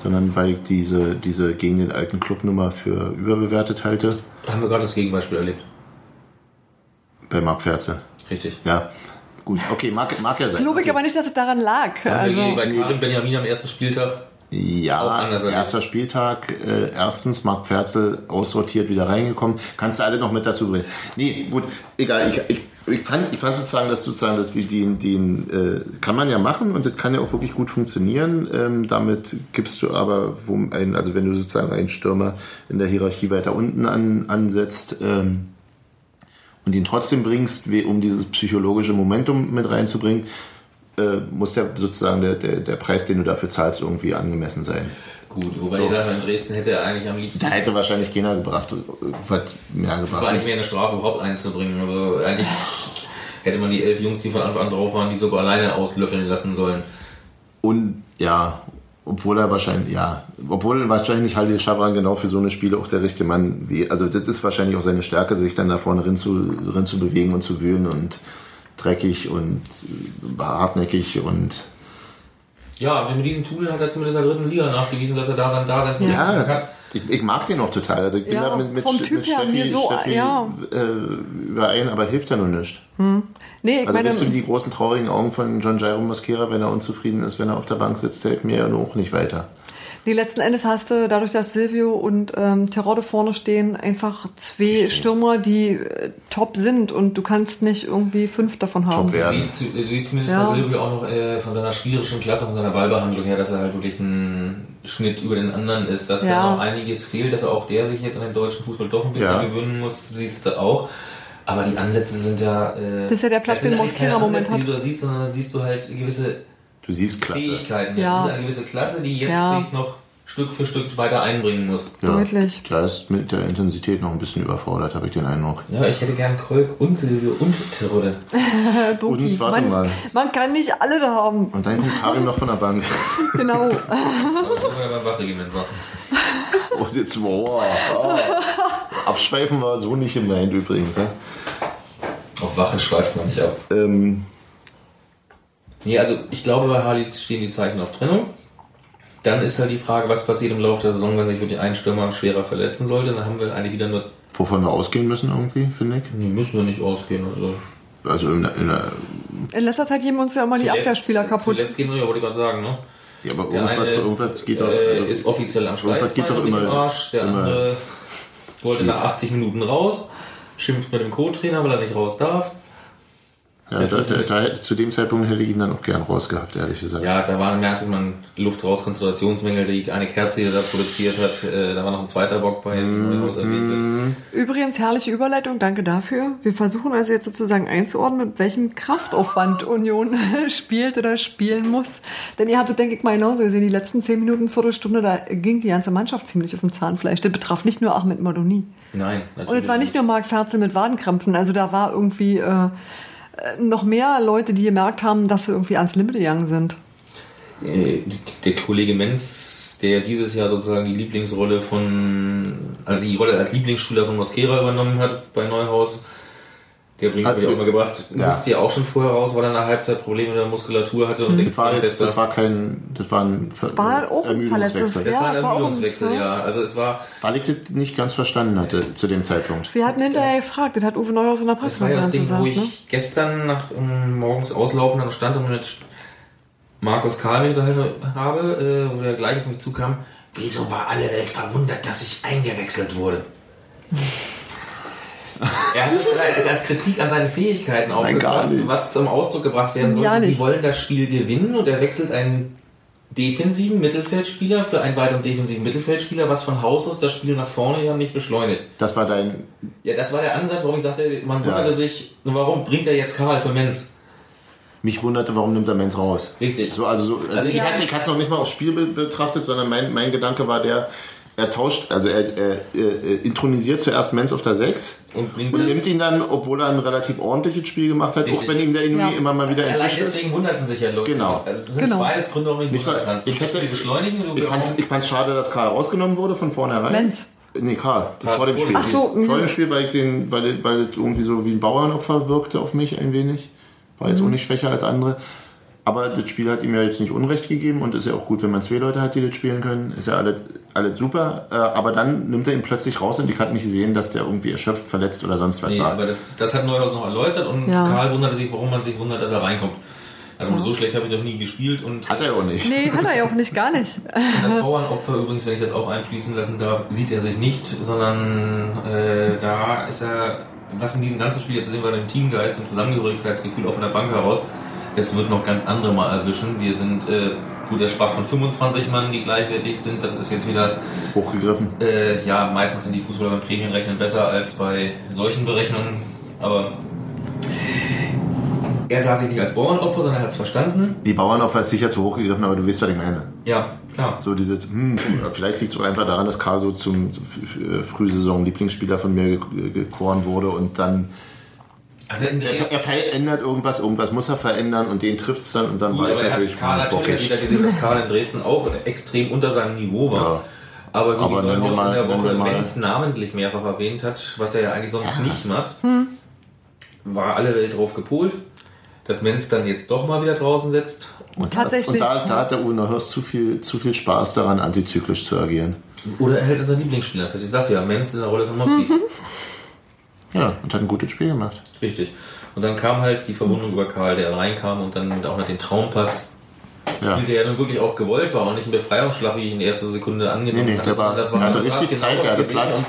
sondern weil ich diese, diese gegen den alten Clubnummer für überbewertet halte. Haben wir gerade das Gegenbeispiel erlebt. Bei Marc Ferze. Richtig. Ja, gut. Okay, mag, mag ja sein. Glaube ich okay. aber nicht, dass es daran lag. Also, bei Karim Benjamin am ersten Spieltag Ja, erster Spieltag. Äh, erstens, Marc Ferzel aussortiert wieder reingekommen. Kannst du alle noch mit dazu bringen. Nee, gut, egal. Ich, ich, ich, fand, ich fand sozusagen, dass sozusagen dass die, die, den äh, kann man ja machen und das kann ja auch wirklich gut funktionieren. Ähm, damit gibst du aber, wo ein, also wenn du sozusagen einen Stürmer in der Hierarchie weiter unten an, ansetzt, ähm, und ihn trotzdem bringst, um dieses psychologische Momentum mit reinzubringen, äh, muss der sozusagen der, der, der Preis, den du dafür zahlst, irgendwie angemessen sein. Gut, wobei ich sage, in Dresden hätte er eigentlich am liebsten. Da hätte wahrscheinlich keiner gebracht, was mehr Das war gebracht. eigentlich mehr eine Strafe, überhaupt einzubringen. Also eigentlich hätte man die elf Jungs, die von Anfang an drauf waren, die sogar alleine auslöffeln lassen sollen. Und ja, obwohl er wahrscheinlich, ja, obwohl wahrscheinlich Halil Schabran genau für so eine Spiele auch der richtige Mann. Also das ist wahrscheinlich auch seine Stärke, sich dann da vorne rin zu, rin zu bewegen und zu wühlen und dreckig und äh, hartnäckig und Ja, mit diesen Toolen hat er zumindest in der dritten Liga nachgewiesen, dass er da sein Daseinsberechtigung ja, hat. ich, ich mag den auch total. Also ich bin Ja, da mit, mit, vom Typ mit Steffi, mir so, Steffi ja. äh, überein, aber hilft ja nun nicht. Nee, ich Also meine, weißt du, die großen traurigen Augen von John Jairo Mosquera, wenn er unzufrieden ist, wenn er auf der Bank sitzt, hilft mir ja auch nicht weiter. Nee, letzten Endes hast du, dadurch, dass Silvio und ähm, Terodde vorne stehen, einfach zwei Stürmer, die äh, top sind und du kannst nicht irgendwie fünf davon haben. Top Du werden. siehst, du siehst zumindest Ja. bei Silvio auch noch äh, von seiner spielerischen Klasse, von seiner Ballbehandlung her, dass er halt wirklich ein Schnitt über den anderen ist. Dass Ja. da noch einiges fehlt, dass auch der sich jetzt an den deutschen Fußball doch ein bisschen Ja. gewöhnen muss, siehst du auch. Aber die Ansätze sind ja. Äh, Das ist ja der Platz, den im Moment hat. die du da siehst, sondern da siehst du halt gewisse Du siehst klasse. Fähigkeiten. Ja. Das ist eine gewisse Klasse, die jetzt Ja. sich noch Stück für Stück weiter einbringen muss. Ja, Deutlich. Da ist mit der Intensität noch ein bisschen überfordert, habe ich den Eindruck. Ja, ich hätte gern Kolk und Silvio und Boki. Und warte man, mal. man kann nicht alle da haben. Und dann kommt Karim noch von der Bank. Genau. Aber er Wachregiment war. Oh, jetzt, oh, oh. Abschweifen war so nicht gemeint übrigens. Ja? Auf Wache schweift man nicht ab. Ähm, Nee, also ich glaube, bei Harley stehen die Zeichen auf Trennung. Dann ist halt die Frage, was passiert im Laufe der Saison, wenn sich wirklich ein Stürmer schwerer verletzen sollte. Dann haben wir eigentlich wieder nur. wovon wir ausgehen müssen irgendwie, finde ich. Nee, müssen wir nicht ausgehen. Also Also in, der- in der, In letzter Zeit geben uns ja immer die Abwehrspieler kaputt. Zuletzt gehen wir, ja, wollte ich gerade sagen, ne? ja, aber Der irgendwas, eine irgendwas geht doch. äh, also, ist offiziell am irgendwas geht doch immer- im Arsch. Der immer andere wollte schief. nach 80 Minuten raus, schimpft mit dem Co-Trainer, weil er nicht raus darf. Ja, da, da, da, hätte- zu dem Zeitpunkt hätte ich ihn dann auch gern rausgehabt, ehrlich gesagt. Ja, da war, merkte man Luft raus, Konzentrationsmängel, die eine Kerze, die er da produziert hat. Äh, da war noch ein zweiter Bock bei, Neuhaus erwähnte. Übrigens, herrliche Überleitung, danke dafür. Wir versuchen also jetzt sozusagen einzuordnen, mit welchem Kraftaufwand Union spielt oder spielen muss. Denn ihr hattet, denke ich mal, genauso gesehen, die letzten zehn Minuten, Viertelstunde, da ging die ganze Mannschaft ziemlich auf dem Zahnfleisch. Das betraf nicht nur Ahmed Madoni. Nein, natürlich. Und es war nicht nur Marc Ferzel mit Wadenkrämpfen, also da war irgendwie äh, noch mehr Leute, die gemerkt haben, dass sie irgendwie ans Limit gegangen sind. Äh, der Kollege Menz, der dieses Jahr sozusagen die Lieblingsrolle von, also die Rolle als Lieblingsspieler von Mosquera übernommen hat bei Neuhaus, der bringt Also, mich auch immer gebracht. ja. Musste ja auch schon vorher raus, weil er in der Halbzeit Probleme mit der Muskulatur hatte und Das war jetzt, das war kein, das war ein Ver War auch ein Ermüdungswechsel. Verletzungs- Das war ein Ja, war auch ein- Ermüdungswechsel, ja. ja. Also es war, Weil ich das nicht ganz verstanden hatte zu dem Zeitpunkt. Wir hatten hinterher gefragt, das hat Uwe Neuhaus in der das war ja das Ding, wo gesagt. ich Ne? gestern nach ähm, morgens auslaufen dann stand und mit Markus Karl mich unterhalten habe, äh, wo der gleich auf mich zukam. Wieso war alle Welt verwundert, dass ich eingewechselt wurde? Er hat es als Kritik an seinen Fähigkeiten aufgefasst, was zum Ausdruck gebracht werden Ja, sollte. Die wollen das Spiel gewinnen und er wechselt einen defensiven Mittelfeldspieler für einen weiteren defensiven Mittelfeldspieler, was von Haus aus das Spiel nach vorne ja nicht beschleunigt. Das war dein, Ja, das war der Ansatz, warum ich sagte, man wunderte Ja. sich, warum bringt er jetzt Karl für Menz? mich wunderte, warum nimmt er Menz raus? Richtig. So, also, so, also, Also ich ja. hatte es noch nicht mal aufs Spiel be betrachtet, sondern mein, mein Gedanke war der, er tauscht, also er, er, er intronisiert zuerst Menz auf der 6 Und bringt und nimmt ihn dann, obwohl er ein relativ ordentliches Spiel gemacht hat, auch wenn ihm der irgendwie Ja. immer mal wieder Allein entwischt ist. deswegen wunderten sich ja Leute. Genau. Also es sind Genau. beides Gründe, warum Ich, wundern war, kannst. ich, hätte, beschleunigen ich, fand's, ich fand's schade, dass Karl rausgenommen wurde von vornherein. Menz. Nee, Karl, Karl, vor dem vor Spiel. Ach so, vor mh. dem Spiel, weil, ich den, weil, weil es irgendwie so wie ein Bauernopfer wirkte auf mich ein wenig. War jetzt auch nicht schwächer als andere. Aber das Spiel hat ihm ja jetzt nicht Unrecht gegeben und ist ja auch gut, wenn man zwei Leute hat, die das spielen können. Ist ja alles, alles super. Äh, Aber dann nimmt er ihn plötzlich raus und ich kann nicht sehen, dass der irgendwie erschöpft, verletzt oder sonst was Nee, war. aber das, das hat Neuhaus noch erläutert und Ja. Karl wunderte sich, warum man sich wundert, dass er reinkommt. Also so schlecht habe ich doch nie gespielt und Hat er auch nicht. Nee, hat er ja auch nicht, gar nicht. als Bauernopfer übrigens, wenn ich das auch einfließen lassen darf, sieht er sich nicht, sondern äh, da ist er, was in diesem ganzen Spiel jetzt zu sehen war, dem Teamgeist und Zusammengehörigkeitsgefühl auch von der Bank heraus. Es wird noch ganz andere mal erwischen. Wir sind, äh, gut, er sprach von 25 Mann, die gleichwertig sind. Das ist jetzt wieder Hochgegriffen. Äh, ja, meistens sind die Fußballer beim Prämienrechnen besser als bei solchen Berechnungen. Aber er sah sich nicht als Bauernopfer, sondern er hat es verstanden. Die Bauernopfer ist sicher zu hoch gegriffen, aber du weißt, was ich meine. Ja, klar. So diese, hm, vielleicht liegt es auch einfach daran, dass Karl so zum F- F- Frühsaison Lieblingsspieler von mir ge- gekoren wurde und dann Also in er, Dresden, er verändert irgendwas, irgendwas muss er verändern und den trifft es dann und dann gut, war ich aber er natürlich hat Karl natürlich wieder gesehen, dass Karl in Dresden auch extrem unter seinem Niveau war. Ja. Aber so Aber wie Neuhaus mal- in der Woche Menz namentlich mehrfach erwähnt hat, was er ja eigentlich sonst nicht macht, war alle Welt drauf gepolt, dass Menz dann jetzt doch mal wieder draußen sitzt. Und Tatsächlich, Und da, ist, da hat der Uwe Neuhaus zu viel, zu viel Spaß daran, antizyklisch zu agieren. Oder er hält unseren Lieblingsspieler fest. Ich sagte ja, Menz in der Rolle von Moski. Ja, und hat ein gutes Spiel gemacht. Richtig. Und dann kam halt die Verwundung über Karl, der reinkam und dann auch noch den Traumpass Ja. spielte, der dann wirklich auch gewollt war und nicht ein Befreiungsschlag, wie ich in erster Sekunde angenommen Nee, nee, hatte. der war- das der hatte richtig genau Zeit, der hatte Platz.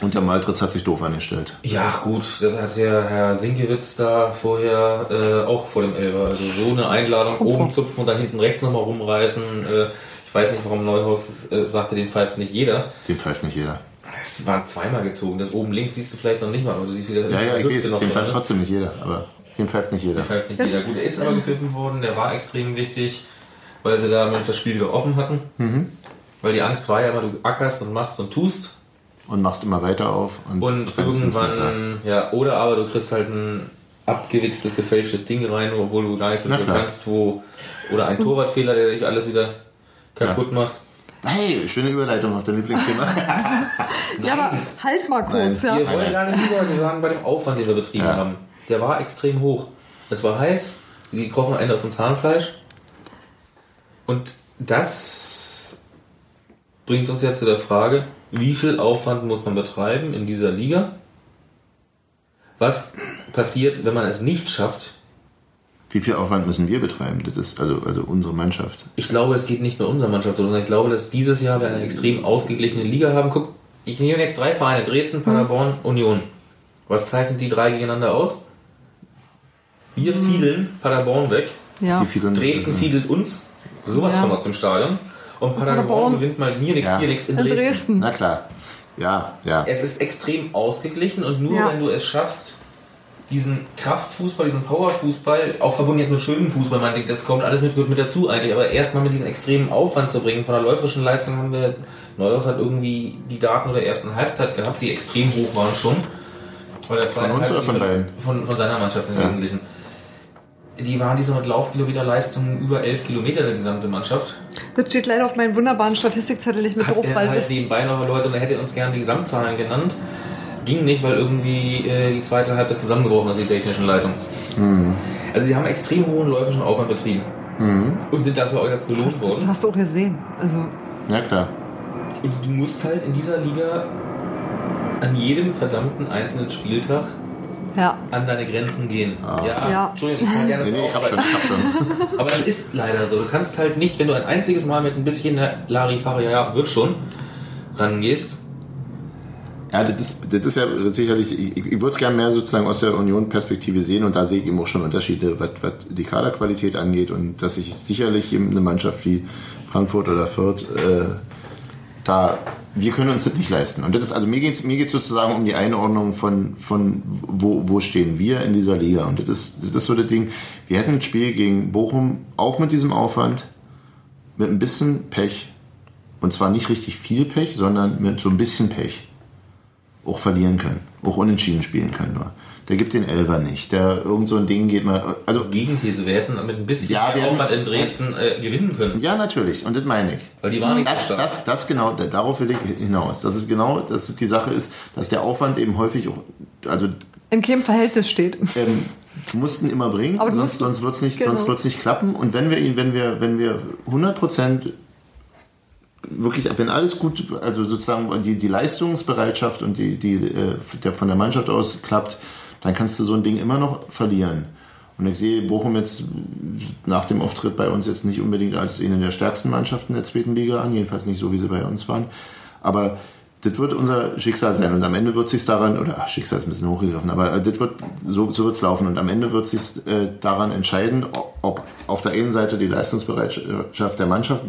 und- der Maltritz hat sich doof angestellt. Ja, gut, das hat der Herr Sinkewitz da vorher äh, auch vor dem Elfer. Also so eine Einladung, oben zupfen und dann hinten rechts nochmal rumreißen. Äh, ich weiß nicht, warum Neuhaus äh, sagte, den pfeift nicht jeder. Den pfeift nicht jeder. Es war zweimal gezogen. Das oben links siehst du vielleicht noch nicht mal, aber du siehst wieder Ja, ja, ich weiß, noch den pfeift trotzdem nicht jeder, aber den pfeift nicht jeder. Der pfeift nicht jeder. Gut, er ist aber gepfiffen worden, der war extrem wichtig, weil sie damit das Spiel wieder offen hatten. Mhm. Weil die Angst war ja immer, du ackerst und machst und tust. Und machst immer weiter auf. Und, Und irgendwann, ja, oder aber du kriegst halt ein abgewichstes, gefälschtes Ding rein, obwohl du gar nichts mit klar. kannst, wo, oder ein Torwartfehler, der dich alles wieder kaputt macht. Hey, schöne Überleitung auf dein Lieblingsthema. Ja, aber halt mal kurz, ja. Wir wollen gar nicht über, wir waren bei dem Aufwand, den wir betrieben Ja. haben. Der war extrem hoch. Es war heiß, sie krochen Ende auf dem Zahnfleisch. Und das bringt uns jetzt zu der Frage, wie viel Aufwand muss man betreiben in dieser Liga? Was passiert, wenn man es nicht schafft? Wie viel Aufwand müssen wir betreiben? Das ist also, also unsere Mannschaft. Ich glaube, es geht nicht nur unserer Mannschaft so, sondern ich glaube, dass dieses Jahr wir eine extrem ausgeglichene Liga haben. Guck, ich nehme jetzt drei Vereine, Dresden, Paderborn, Union. Was zeichnet die drei gegeneinander aus? Wir fielen Paderborn weg, ja. Wie viele Dresden fiedelt uns sowas Ja. von aus dem Stadion und Paderborn, Paderborn. gewinnt mal mir nichts, Ja. dir nichts in In Dresden. Dresden. Na klar. Ja, ja. Es ist extrem ausgeglichen und nur Ja. wenn du es schaffst, diesen Kraftfußball, diesen Powerfußball, auch verbunden jetzt mit schönem Fußball, man denkt, das kommt alles mit, mit dazu eigentlich, aber erstmal mit diesem extremen Aufwand zu bringen, von der läuferischen Leistung haben wir, Neuhaus hat irgendwie die Daten oder ersten Halbzeit gehabt, die extrem hoch waren schon. Oder der zweiten Von uns von beiden? Von, von seiner Mannschaft im Ja. Wesentlichen. Die waren diese mit Laufkilometerleistung über 11 Kilometer der gesamte Mannschaft. Das steht leider auf meinem wunderbaren Statistikzettel nicht mit Hat drauf, er weil halt nebenbei noch Leute und er hätte uns gerne die Gesamtzahlen genannt. Ging nicht, weil irgendwie äh, die zweite Halbzeit zusammengebrochen ist, die technischen Leitung. Mhm. Also sie haben extrem hohen läufischen Aufwand betrieben. Und sind dafür auch jetzt belohnt worden. hast du auch gesehen. Also, Ja, klar. Und du musst halt in dieser Liga an jedem verdammten einzelnen Spieltag ja. an deine Grenzen gehen. Ja, Ja. Entschuldigung, ich zahle gerne Nee, nee, ich hab schon, aber, ich hab schon. aber es ist leider so. Du kannst halt nicht, wenn du ein einziges Mal mit ein bisschen Larifari, ja, wird schon, rangehst, Ja, das ist, das ist ja sicherlich, ich, ich würde es gerne mehr sozusagen aus der Union-Perspektive sehen und da sehe ich eben auch schon Unterschiede, was, was die Kaderqualität angeht und dass sich sicherlich eben eine Mannschaft wie Frankfurt oder Fürth äh, da, wir können uns das nicht leisten. Und das ist, also mir geht es mir geht's sozusagen um die Einordnung von, von wo, wo stehen wir in dieser Liga. Und das ist, das ist so das Ding, wir hätten ein Spiel gegen Bochum auch mit diesem Aufwand, mit ein bisschen Pech, und zwar nicht richtig viel Pech, sondern mit so ein bisschen Pech auch verlieren können, auch unentschieden spielen können nur. Der gibt den Elfer nicht, der irgend so ein Ding geht mal, also Gegenthese, wir hätten mit ein bisschen Ja, wir mehr Aufwand in Dresden äh, gewinnen können. ja natürlich und das meine ich. Weil die waren nicht Das, so stark. das, das genau, da- darauf will ich hinaus. Das ist genau, dass die Sache ist, dass der Aufwand eben häufig, auch, also in keinem Verhältnis steht. ähm, du musst ihn immer bringen, sonst, sonst wird es nicht, genau. sonst wird's nicht klappen. Und wenn wir ihn, wenn wir, wenn wir 100 Prozent wirklich, wenn alles gut, also sozusagen die, die Leistungsbereitschaft und die, die äh, der, von der Mannschaft aus klappt, dann kannst du so ein Ding immer noch verlieren. Und ich sehe Bochum jetzt nach dem Auftritt bei uns jetzt nicht unbedingt als eine der stärksten Mannschaften der zweiten Liga an, jedenfalls nicht so, wie sie bei uns waren. Aber das wird unser Schicksal sein und am Ende wird sich daran, oder ach, Schicksal ist ein bisschen hochgegriffen, aber äh, das wird, so, so wird es laufen und am Ende wird sich äh, daran entscheiden, ob- ob auf der einen Seite die Leistungsbereitschaft der Mannschaft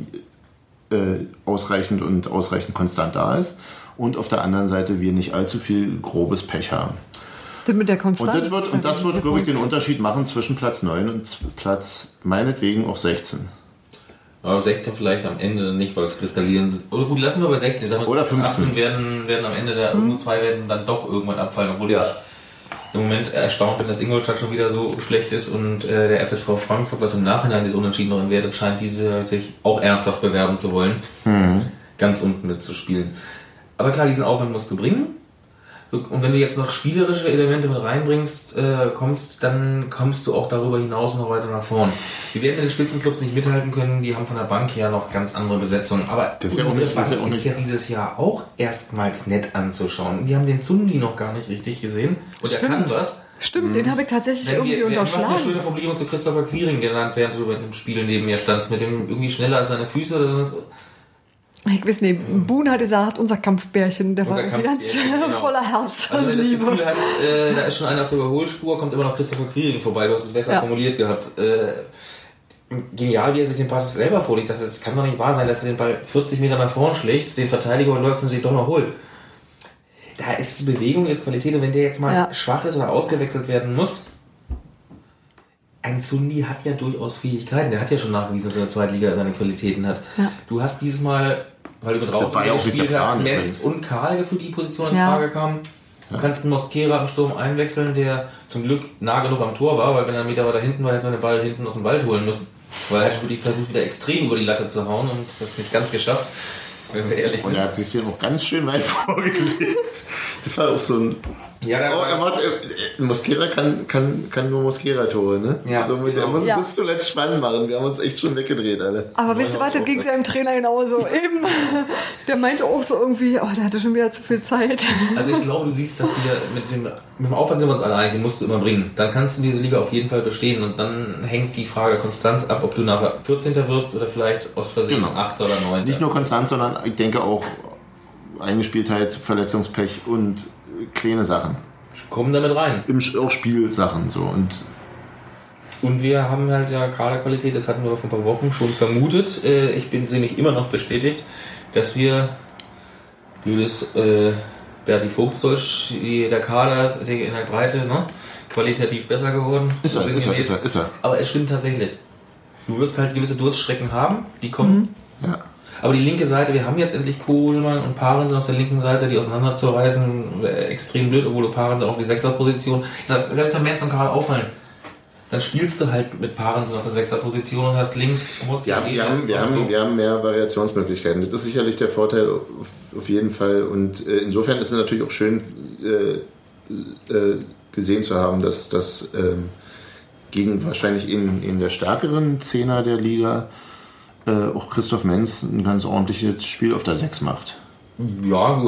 äh, ausreichend und ausreichend konstant da ist und auf der anderen Seite wir nicht allzu viel grobes Pech haben. Das mit der Und Konstanz. das wird, und das wird glaube ich, den Unterschied machen zwischen Platz 9 und Platz meinetwegen auch 16. Aber 16 vielleicht am Ende nicht, weil das Kristallieren. Oder gut, lassen wir bei 16. Sagen wir, Oder 15. 18 werden, werden am Ende der nur zwei werden dann doch irgendwann abfallen, obwohl Ja. ich im Moment erstaunt bin, dass Ingolstadt schon wieder so schlecht ist und äh, der FSV Frankfurt, was im Nachhinein das Unentschieden noch wertet, scheint diese sich auch ernsthaft bewerben zu wollen. Ganz unten mitzuspielen. Aber klar, diesen Aufwand musst du bringen. Und wenn du jetzt noch spielerische Elemente mit reinbringst, äh, kommst, dann kommst du auch darüber hinaus noch weiter nach vorn. Wir werden mit den Spitzenclubs nicht mithalten können, die haben von der Bank her noch ganz andere Besetzungen. Aber Das ist ja unsere nicht- das ist Bank ja ist ja dieses Jahr auch erstmals nett anzuschauen. Wir haben den Zundi noch gar nicht richtig gesehen. Und er kann was. Stimmt, den habe ich tatsächlich Wenn irgendwie wir, wenn, was eine schöne unterschlagen. Formulierung zu Christopher Quiring genannt, während du bei dem Spiel neben mir standst, mit dem irgendwie schneller als seine Füße oder so. Ich weiß nicht, Boone hat gesagt, unser Kampfbärchen, der Unser war irgendwie ganz Kampfbärchen, genau. voller Herz Also und wenn du das Liebe. Gefühl hast, äh, da ist schon einer auf der Überholspur, kommt immer noch Christopher Quiring vorbei, du hast es besser Ja. formuliert gehabt. Äh, genial, wie er sich den Pass selber vorlegt. Ich dachte, das kann doch nicht wahr sein, dass er den Ball 40 Meter nach vorn schlägt, den Verteidiger läuft und sich doch noch holt. Da ist Bewegung, ist Qualität und wenn der jetzt mal Ja. schwach ist oder ausgewechselt werden muss, ein Zundi hat ja durchaus Fähigkeiten. Der hat ja schon nachgewiesen, dass er in der Zweitliga seine Qualitäten hat. Ja. Du hast dieses Mal, weil du mit Rauch gespielt hast, Plan Metz übrigens. und Karl für die Position in Ja. Frage kamen. Du kannst einen Mosquera im Sturm einwechseln, der zum Glück nah genug am Tor war, weil wenn er einen Meter weiter hinten war, hätte man den Ball hinten aus dem Wald holen müssen. Weil er hat wirklich versucht, wieder extrem über die Latte zu hauen und das nicht ganz geschafft, wenn wir ehrlich Und sind. er hat sich den auch ganz schön weit vorgelegt. Das war auch so ein. Ja, der Oh, er macht, äh, Mosquera kann, kann, kann nur Mosquera-Tore, ne? Ja, so mit, genau. Er muss Ja. bis zuletzt spannend machen. Wir haben uns echt schon weggedreht, alle. Aber wisst ihr was, das ging seinem Trainer genauso. Eben, der meinte auch so irgendwie, oh, der hatte schon wieder zu viel Zeit. Also ich glaube, du siehst, dass wir mit dem, mit dem Aufwand sind wir uns alle einig, den musst du immer bringen. Dann kannst du diese Liga auf jeden Fall bestehen und dann hängt die Frage Konstanz ab, ob du nachher 14. wirst oder vielleicht aus Versehen Genau. 8. oder 9. Nicht nur Konstanz, sondern ich denke auch Eingespieltheit, Verletzungspech und äh, kleine Sachen. Kommen damit rein. Im, auch Spielsachen so. Und Und wir haben halt ja Kaderqualität, das hatten wir vor ein paar Wochen schon vermutet. Äh, Ich bin sehe mich immer noch bestätigt, dass wir blödes äh, Berti Vogtsdeutsch, der Kader ist in der Breite ne? qualitativ besser geworden. Ist er, ist er, ist er, ist er. Aber es stimmt tatsächlich. Du wirst halt gewisse Durststrecken haben, die kommen. ja. Aber die linke Seite, wir haben jetzt endlich Kohlmann und Paaren sind auf der linken Seite, die auseinanderzureißen, wäre extrem blöd, obwohl Paaren sind auf die Sechserposition. Selbst wenn Metz und Karl auffallen, dann spielst du halt mit Paaren sind auf der Sechserposition und hast links muss Wir haben, wir, haben, wir, haben, wir haben mehr Variationsmöglichkeiten. Das ist sicherlich der Vorteil auf, auf jeden Fall. Und äh, insofern ist es natürlich auch schön äh, äh, gesehen zu haben, dass das ähm, gegen wahrscheinlich in, in der stärkeren Zehner der Liga äh, auch Christoph Menz ein ganz ordentliches Spiel auf der Sechs macht. Ja,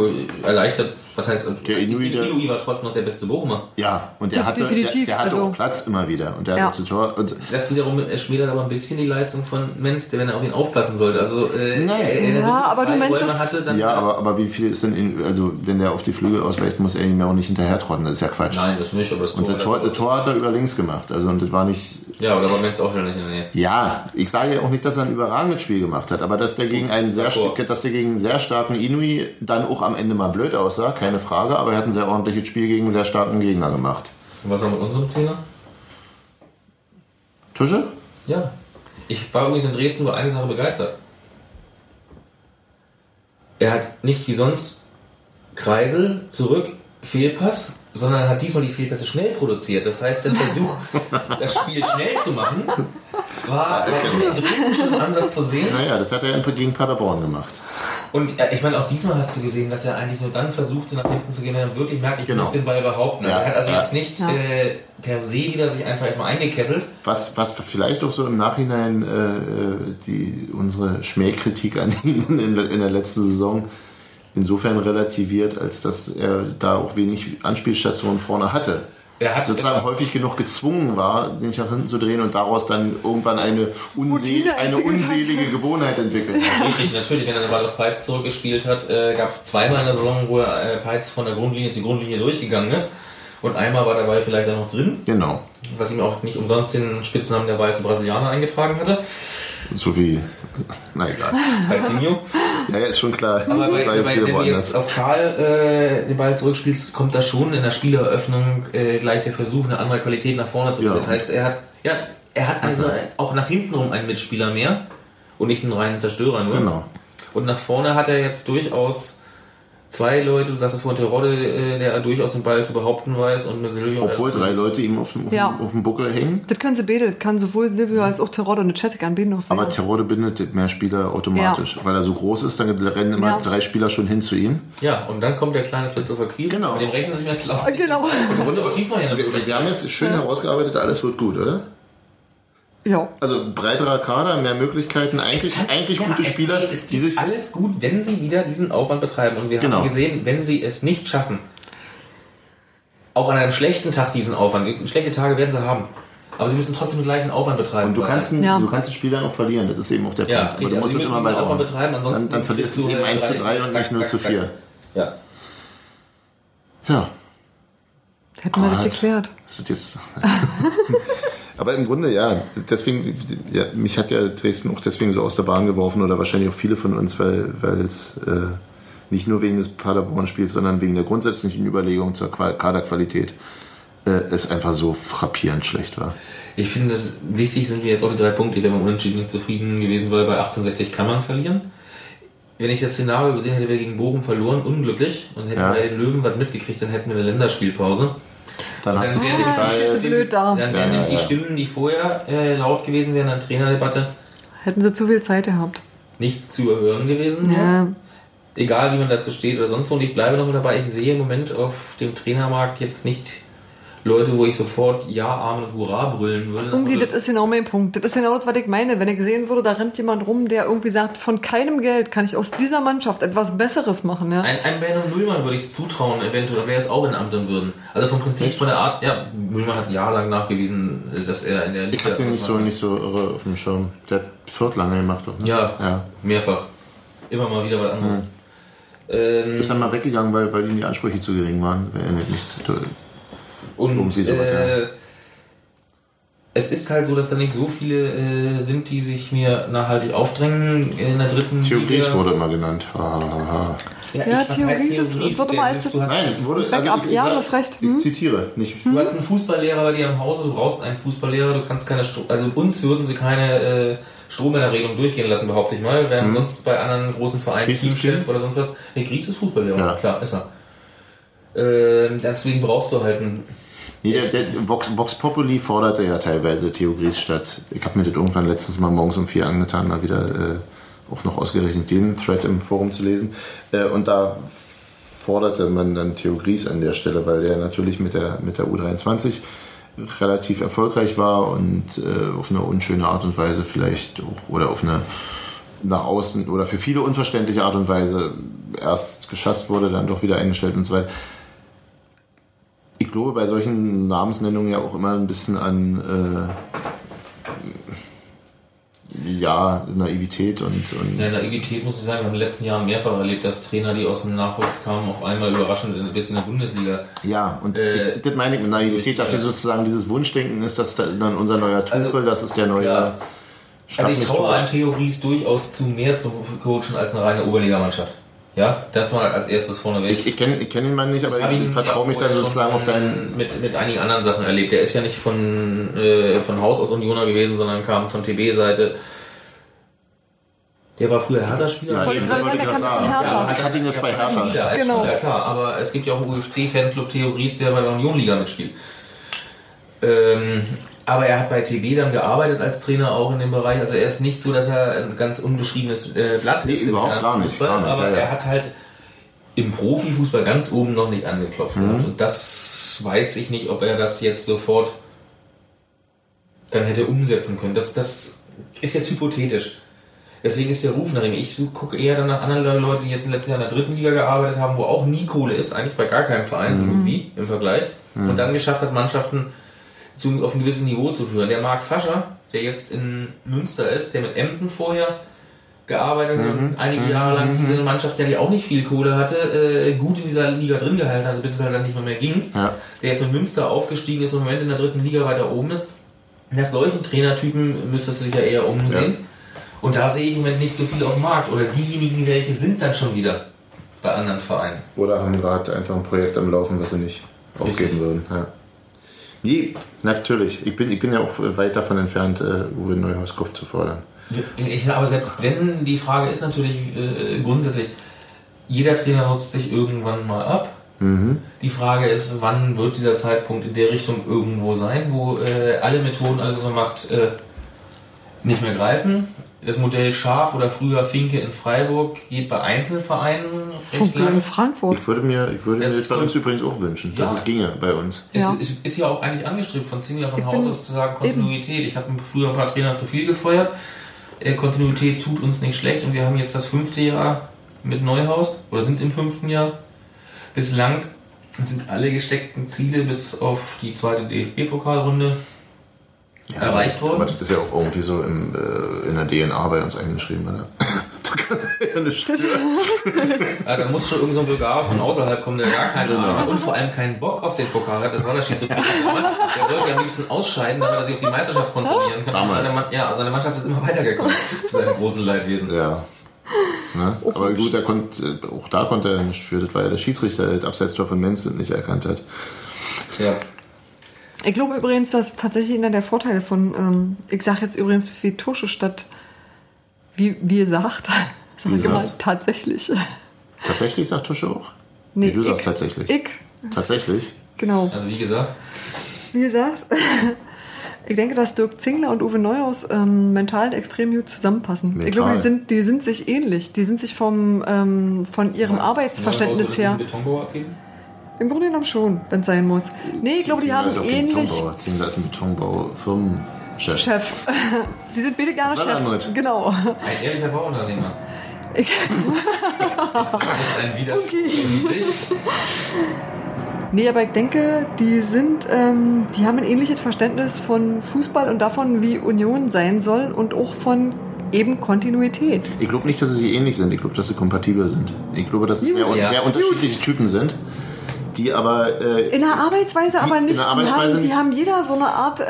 erleichtert. Was heißt, Der Inui, der- Inui war trotzdem noch der beste Bochumer. Ja, und der Ja, hatte, der, definitiv. der hatte Also- auch Platz immer wieder. Und der Ja. hatte Tor. Und Das wiederum schmälert aber ein bisschen die Leistung von Menz, der wenn er auf ihn aufpassen sollte. Also, äh, Nein. wenn er so Ja, viele aber du meinst es- hatte, dann ja, aber, aber wie viel ist denn, in, also wenn der auf die Flügel ausweicht, muss er ihm ja auch nicht hinterher trotten. Das ist ja Quatsch. Nein, das nicht, aber das Und das Tor, das Tor hat er über links gemacht. Also und das war nicht. Ja, aber da war Menz auch wieder nicht in der Nähe. Ja, ich sage ja auch nicht, dass er ein überragendes Spiel gemacht hat, aber dass der gegen einen sehr, dass der gegen einen sehr starken Inui dann auch am Ende mal blöd aussah, keine Frage, aber er hat ein sehr ordentliches Spiel gegen einen sehr starken Gegner gemacht. Und was war mit unserem Zehner? Tusche? Ja. Ich war übrigens in Dresden über eine Sache begeistert. Er hat nicht wie sonst Kreisel zurück, Fehlpass, sondern er hat diesmal die Fehlpässe schnell produziert. Das heißt, der Versuch, das Spiel schnell zu machen, war war in Dresden schon im Ansatz zu sehen. Naja, das hat er gegen Paderborn gemacht. Und äh, ich meine, auch diesmal hast du gesehen, dass er eigentlich nur dann versuchte, nach hinten zu gehen, wenn er wirklich merkt, ich Genau. muss den Ball behaupten. Ja, er hat also ja. jetzt nicht Ja. äh, per se wieder sich einfach erstmal eingekesselt. Was, was vielleicht auch so im Nachhinein äh, die, unsere Schmähkritik an ihm in, der- in der letzten Saison insofern relativiert, als dass er da auch wenig Anspielstationen vorne hatte. Er hat Sozusagen häufig genug gezwungen war, sich nach hinten zu drehen und daraus dann irgendwann eine, unsel eine unselige Gewohnheit entwickelt hat. Richtig, natürlich, wenn er den Ball auf Peitz zurückgespielt hat, äh, gab es zweimal in der Saison, wo er äh, Peitz von der Grundlinie zur Grundlinie durchgegangen ist. Und einmal war der Ball vielleicht auch noch drin, Genau. was ihm auch nicht umsonst den Spitznamen der weiße Brasilianer eingetragen hatte. So wie, na egal. Peizinho. Ja, ja, ist schon klar. Aber bei, bei, wenn du jetzt auf Karl äh, den Ball zurückspielst, kommt da schon in der Spieleröffnung äh, gleich der Versuch, eine andere Qualität nach vorne zu bringen. Ja. Das heißt, er hat, ja, er hat also auch nach hinten rum einen Mitspieler mehr und nicht einen reinen Zerstörer nur. Genau. Und nach vorne hat er jetzt durchaus zwei Leute, du sagtest vorhin Terodde, äh, der durchaus den Ball zu behaupten weiß und mit Silvio. Obwohl drei Leute ihm auf dem, auf, Ja. auf dem Buckel hängen. Das können sie beide, das kann sowohl Silvio als auch Terodde und Jessica an beiden noch. Aber Terode bindet mehr Spieler automatisch. Weil er so groß ist, dann rennen immer Ja. drei Spieler schon hin zu ihm. Ja, und dann kommt der kleine Christopher Quirin, Genau. mit dem rechnen sie sich mehr klar. Genau. Und diesmal ja Wir, wir haben jetzt schön herausgearbeitet, alles wird gut, oder? Ja. Also breiterer Kader, mehr Möglichkeiten, eigentlich, eigentlich Ja, gute es Spieler, Geht, es die geht sich. alles gut, wenn sie wieder diesen Aufwand betreiben. Und wir Genau. haben gesehen, wenn sie es nicht schaffen, auch an einem schlechten Tag diesen Aufwand, schlechte Tage werden sie haben, aber sie müssen trotzdem den gleichen Aufwand betreiben. Du weil- kannst, Ja. du kannst ein Spiel dann auch verlieren, das ist eben auch der ja, Punkt. richtig, du aber musst sie es müssen immer diesen weiter Aufwand betreiben, ansonsten dann, dann verlierst du es eben halt 1 zu drei- 3 und nicht 0 zack, zu zack. 4. Ja. Ja, Hätten wir das Gott. geklärt. das ist jetzt. Aber im Grunde, ja, deswegen, ja, mich hat ja Dresden auch deswegen so aus der Bahn geworfen oder wahrscheinlich auch viele von uns, weil, es äh, nicht nur wegen des Paderborn-Spiels, sondern wegen der grundsätzlichen Überlegung zur Qua- Kaderqualität äh, es einfach so frappierend schlecht war. Ich finde, das wichtig sind mir jetzt auch die drei Punkte. Ich wäre mit dem Unentschieden nicht zufrieden gewesen, weil bei 1860 kann man verlieren. Wenn ich das Szenario gesehen hätte, wir gegen Bochum verloren, unglücklich, und hätten Ja. bei den Löwen was mitgekriegt, dann hätten wir eine Länderspielpause. Dann hast du wären so blöd da. Dann wären Ja, nämlich ja, die ja. Stimmen, die vorher äh, laut gewesen wären an Trainerdebatte, Hätten sie zu viel Zeit gehabt. nicht zu überhören gewesen. Ja. Egal wie man dazu steht oder sonst wo. Und ich bleibe noch dabei. Ich sehe im Moment auf dem Trainermarkt jetzt nicht Leute, wo ich sofort Ja, Amen und Hurra brüllen würde. Irgendwie, Oder- das ist genau mein Punkt. Das ist genau das, was ich meine. Wenn ich sehen würde, da rennt jemand rum, der irgendwie sagt, von keinem Geld kann ich aus dieser Mannschaft etwas Besseres machen. Ja? Ein, ein Benno Müllmann würde ich es zutrauen, eventuell, da wäre es auch in Amtern würden. Also vom Prinzip, von der Art, ja, Müllmann hat jahrelang nachgewiesen, dass er in der Ich hab den nicht so, nicht so irre auf dem Schirm. Der hat Fürth lange gemacht, doch, ne? Ja, ja. mehrfach. Immer mal wieder was anderes. Ähm, Ist dann mal weggegangen, weil, weil ihm die Ansprüche zu gering waren. Wer erinnert mich? Und äh, es ist halt so, dass da nicht so viele äh, sind, die sich mir nachhaltig aufdrängen in der dritten Theories Liga. wurde immer genannt. Ha, ha, ha. Ja, ich- was heißt Theories ist- immer Der als- sitzt- du hast Nein, einen wurde ja, du hast recht. Ich Hm? zitiere, nicht. Du hast einen Fußballlehrer bei dir im Hause, du brauchst einen Fußballlehrer, du kannst keine also uns würden sie keine äh, Strommännerregelung durchgehen lassen, behaupte ich mal, während sonst bei anderen großen Vereinen Teamchef oder sonst was. Nee, Gries ist Fußballlehrer, Ja. klar, ist er. Ähm, deswegen brauchst du halt einen. Nee, der, der Vox, Vox Populi forderte ja teilweise Theogries statt. Ich habe mir das irgendwann letztens mal morgens um vier angetan, mal wieder äh, auch noch ausgerechnet den Thread im Forum zu lesen. Äh, und da forderte man dann Theogries an der Stelle, weil der natürlich mit der, mit der U23 relativ erfolgreich war und äh, auf eine unschöne Art und Weise vielleicht auch, oder auf eine nach außen oder für viele unverständliche Art und Weise erst geschasst wurde, dann doch wieder eingestellt und so weiter. Ich glaube bei solchen Namensnennungen ja auch immer ein bisschen an äh, ja, Naivität und, und Ja, Naivität muss ich sagen, wir haben in den letzten Jahren mehrfach erlebt, dass Trainer, die aus dem Nachwuchs kamen, auf einmal überraschend bis in der Bundesliga. Ja, und Äh, ich, das meine ich mit Naivität, dass sie sozusagen dieses Wunschdenken ist, dass da dann unser neuer Tuchel, Also, das ist der neue ja. Also ich traue einem. Theories durchaus zu mehr zum Coachen als eine reine Oberligamannschaft. Ja, das mal als erstes vorneweg. Ich, ich kenne ich kenn ihn mal nicht, aber ich ihn vertraue ja mich dann sozusagen auf deinen. mit, mit einigen anderen Sachen erlebt. Der ist ja nicht von, äh, von Haus aus Unioner gewesen, sondern kam von TB-Seite. Der war früher Hertha-Spieler. Wollte eben, gerade wollte sagen, der ich kam von. Hertha. Ja, ich hatte ihn jetzt bei Hertha. Ja, als Genau. Spieler, klar. Aber es gibt ja auch einen UFC-Fanclub Theories, der bei der Union-Liga mitspielt. Ähm, aber er hat bei TB dann gearbeitet als Trainer auch in dem Bereich. Also er ist nicht so, dass er ein ganz unbeschriebenes äh, Blatt Nee, ist. im überhaupt gar nicht, Fußball, gar nicht, aber ja, ja. er hat halt im Profifußball ganz oben noch nicht angeklopft. Mhm. Und das weiß ich nicht, ob er das jetzt sofort dann hätte umsetzen können. Das, das ist jetzt hypothetisch. Deswegen ist der Ruf nach ihm. Ich so- gucke eher dann nach anderen Leuten, die jetzt in letzten Jahren in der dritten Liga gearbeitet haben, wo auch nie Kohle ist, eigentlich bei gar keinem Verein so gut wie im Vergleich. Und dann geschafft hat, Mannschaften zu, auf ein gewisses Niveau zu führen. Der Marc Fascher, der jetzt in Münster ist, der mit Emden vorher gearbeitet hat und einige Jahre lang diese Mannschaft, ja, die auch nicht viel Kohle hatte, äh, gut in dieser Liga drin gehalten hatte, bis es halt dann nicht mehr, mehr ging. Ja. Der jetzt mit Münster aufgestiegen ist und im Moment in der dritten Liga weiter oben ist. Nach solchen Trainertypen müsstest du dich ja eher umsehen. Und da sehe ich im Moment nicht so viel auf dem Markt. Oder diejenigen, welche sind dann schon wieder bei anderen Vereinen. Oder haben gerade einfach ein Projekt am Laufen, was sie nicht aufgeben Richtig. würden. Ja. Nee, natürlich. Ich bin, ich bin ja auch weit davon entfernt, äh, Uwe Neuhauskopf zu fordern. Ich, aber selbst wenn, die Frage ist natürlich äh, grundsätzlich, jeder Trainer nutzt sich irgendwann mal ab. Die Frage ist, wann wird dieser Zeitpunkt in der Richtung irgendwo sein, wo äh, alle Methoden, alles was man macht, äh, nicht mehr greifen. Das Modell Schaf oder früher Finke in Freiburg geht bei Einzelvereinen recht lange. in Frankfurt. Ich würde mir, ich würde mir Das das bei uns übrigens auch wünschen, dass Ja. es ginge bei uns. Es Ja. ist, ist ja auch eigentlich angestrebt von Zingler von Ich Haus aus zu sagen Kontinuität. Ich habe früher ein paar Trainer zu viel gefeuert. Äh, Kontinuität tut uns nicht schlecht und wir haben jetzt das fünfte Jahr mit Neuhaus oder sind im fünften Jahr. Bislang sind alle gesteckten Ziele bis auf die zweite DFB-Pokalrunde erreicht Aber worden. das ist ja auch irgendwie so im, äh, in der DNA bei uns eingeschrieben, oder? da kann ja nicht Ja, da muss schon irgend so ein Bulgarer von außerhalb kommen, der gar keine Ahnung hat und vor allem keinen Bock auf den Pokal hat. Das war der Schizophren. Der wollte ja am liebsten ausscheiden, damit er sich auf die Meisterschaft kontrollieren kann. Und Damals. Seine, ja, seine Mannschaft ist immer weitergekommen zu seinem großen Leidwesen. Ja. Ne? Aber gut, er konnte, auch da konnte er nicht für. Das war ja der Schiedsrichter, der das Abseitstor von Menzel nicht erkannt hat. Ja. Ich glaube übrigens, dass tatsächlich einer der Vorteile von, ähm, ich sage jetzt übrigens wie Tusche statt, wie, wie ihr sagt, sag Wie ich immer gesagt. tatsächlich. Tatsächlich sagt Tusche auch? Nee, Nee, du sagst ich- tatsächlich. Ich. Tatsächlich? Genau. Also wie gesagt, Wie gesagt, ich denke, dass Dirk Zingler und Uwe Neuhaus ähm, mental extrem gut zusammenpassen. Ich Mental. glaube, die sind, die sind sich ähnlich. Die sind sich vom, ähm, von ihrem Arbeitsverständnis her. Betonbau abgeben? Im Grunde genommen schon, wenn es sein muss. Nee, ich glaube, die haben ähnlich. Betonbauer. Ist ein Betonbau-Firmenchef. Chef. Die sind beide gerne. Chef. Genau. Ein ehrlicher Bauunternehmer. Ich, Das ist ein Widerspruch in sich. nee, aber ich denke, die sind, ähm, die haben ein ähnliches Verständnis von Fußball und davon, wie Union sein soll und auch von eben Kontinuität. Ich glaube nicht, dass sie sich ähnlich sind. Ich glaube, dass sie kompatibel sind. Ich glaube, dass es Gut. sehr, Ja. sehr unterschiedliche Typen sind, die aber äh, In der Arbeitsweise aber in nicht. der die, Arbeitsweise haben, die haben jeder so eine Art, äh,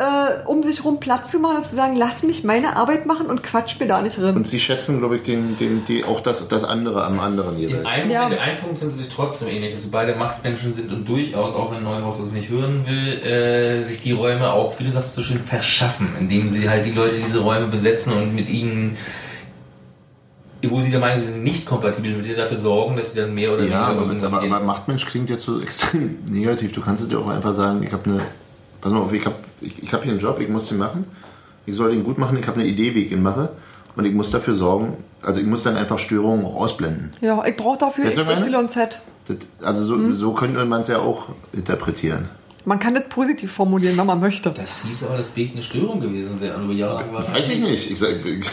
um sich rum Platz zu machen und zu sagen, lass mich meine Arbeit machen und quatsch mir da nicht rein. und sie schätzen, glaube ich, den, den, die, auch das, das andere am anderen In jeweils. einem, Ja. in einem Punkt sind sie sich trotzdem ähnlich, dass sie beide Machtmenschen sind und durchaus, auch wenn Neuhaus das nicht hören will, äh, sich die Räume auch, wie du sagst, so schön verschaffen, indem sie halt die Leute diese Räume besetzen und mit ihnen, wo sie der Meinung sind, sie sind nicht kompatibel mit dir, dafür sorgen, dass sie dann mehr oder Ja, weniger aber, irgendwann aber, gehen. aber Machtmensch klingt jetzt so extrem negativ. Du kannst es dir auch einfach sagen, ich habe eine, pass mal auf, ich habe ich, ich hab hier einen Job, ich muss den machen. Ich soll den gut machen, ich habe eine Idee, wie ich ihn mache. Und ich muss dafür sorgen, also ich muss dann einfach Störungen auch ausblenden. Ja, ich brauche dafür Weißt? XYZ. Das, also so, Mhm. so könnte man es ja auch interpretieren. Man kann das positiv formulieren, wenn man möchte. Das hieß aber, dass Beek eine Störung gewesen wäre. Über Jahre lang war es Weiß ich nicht. Ich sag, ich,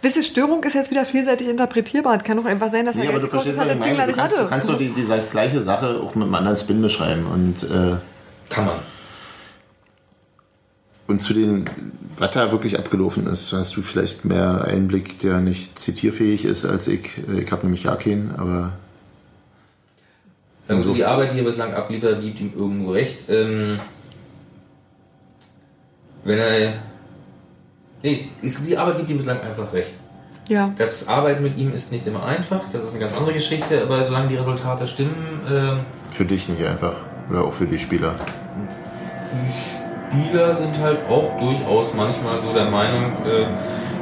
Wisst ihr, Störung ist jetzt wieder vielseitig interpretierbar. Es kann doch einfach sein, dass nee, er aber du verstehst, hat, was ich meine. Du nicht kannst, du kannst doch die, die gleiche Sache auch mit einem anderen Spin beschreiben. Und, äh, Kann man. und zu den, was da wirklich abgelaufen ist, hast du vielleicht mehr Einblick, der nicht zitierfähig ist als ich. Ich habe nämlich ja keinen, aber Also die Arbeit, die er bislang abliefert, gibt ihm irgendwo recht. Ähm, wenn er. Nee, ist- die Arbeit gibt ihm bislang einfach recht. Ja. Das Arbeiten mit ihm ist nicht immer einfach, das ist eine ganz andere Geschichte, aber solange die Resultate stimmen, ähm, für dich nicht einfach. Oder auch für die Spieler. Spieler sind halt auch durchaus manchmal so der Meinung, äh,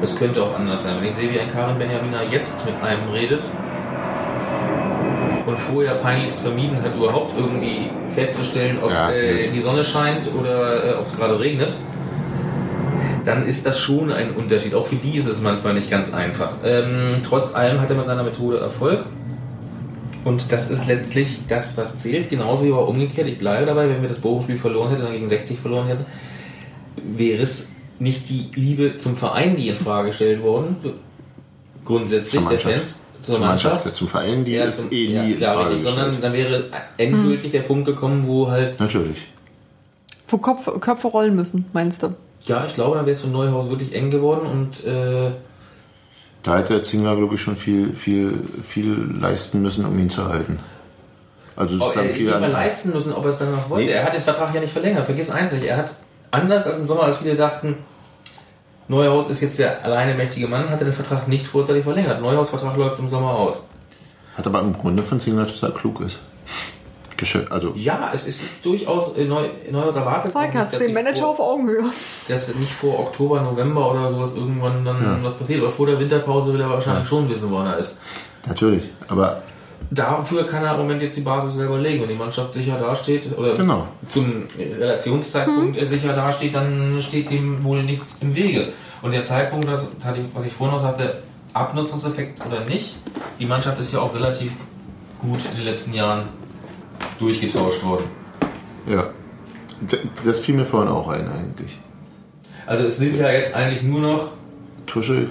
es könnte auch anders sein. Wenn ich sehe, wie ein Karim Benjamina jetzt mit einem redet und vorher peinlichst vermieden hat, überhaupt irgendwie festzustellen, ob Ja, äh, die Sonne scheint oder äh, ob es gerade regnet, dann ist das schon ein Unterschied. Auch für die ist es manchmal nicht ganz einfach. Ähm, trotz allem hat er mit seiner Methode Erfolg. Und das ist letztlich das, was zählt. Genauso wie aber umgekehrt. Ich bleibe dabei, wenn wir das Bochum-Spiel verloren hätten, dann gegen 60 verloren hätten, wäre es nicht die Liebe zum Verein, die in Frage gestellt worden. Grundsätzlich Zur der Mannschaft. Fans. Zur Mannschaft. Zum Verein, die Ja, ist zum- eh ja, nie in klar, richtig, sondern dann wäre endgültig der Punkt gekommen, wo halt, Natürlich. Wo Kopf, Köpfe rollen müssen, meinst du? Ja, ich glaube, dann wäre es für Neuhaus wirklich eng geworden und äh, Da hätte Zingler, glaube ich, schon viel, viel, viel leisten müssen, um ihn zu halten. Also Oh, sozusagen er viel an, leisten müssen, ob er es dann noch wollte. Nee. Er hat den Vertrag ja nicht verlängert. Vergiss eins nicht. Er hat anders als im Sommer, als viele dachten, Neuhaus ist jetzt der alleine mächtige Mann, hatte den Vertrag nicht vorzeitig verlängert. Neuhaus Vertrag läuft im Sommer aus. Hat aber im Grunde von Zingler total klug ist. Also, Ja, es ist, durchaus Neu, Neuhaus erwartet. Zeig dass den Manager vor, auf Augenhöhe. Dass nicht vor Oktober, November oder sowas irgendwann dann was passiert. Aber vor der Winterpause will er wahrscheinlich schon wissen, wo er ist. natürlich. Aber Dafür kann er im Moment jetzt die Basis selber legen. Wenn die Mannschaft sicher dasteht oder Genau. zum Relationszeitpunkt äh, sicher dasteht, dann steht dem wohl nichts im Wege. Und der Zeitpunkt, das hatte ich, was ich vorhin noch sagte, Abnutzungseffekt oder nicht, die Mannschaft ist ja auch relativ gut in den letzten Jahren durchgetauscht worden. ja. Das fiel mir vorhin auch ein eigentlich. Also es sind ja jetzt eigentlich nur noch, Tusche,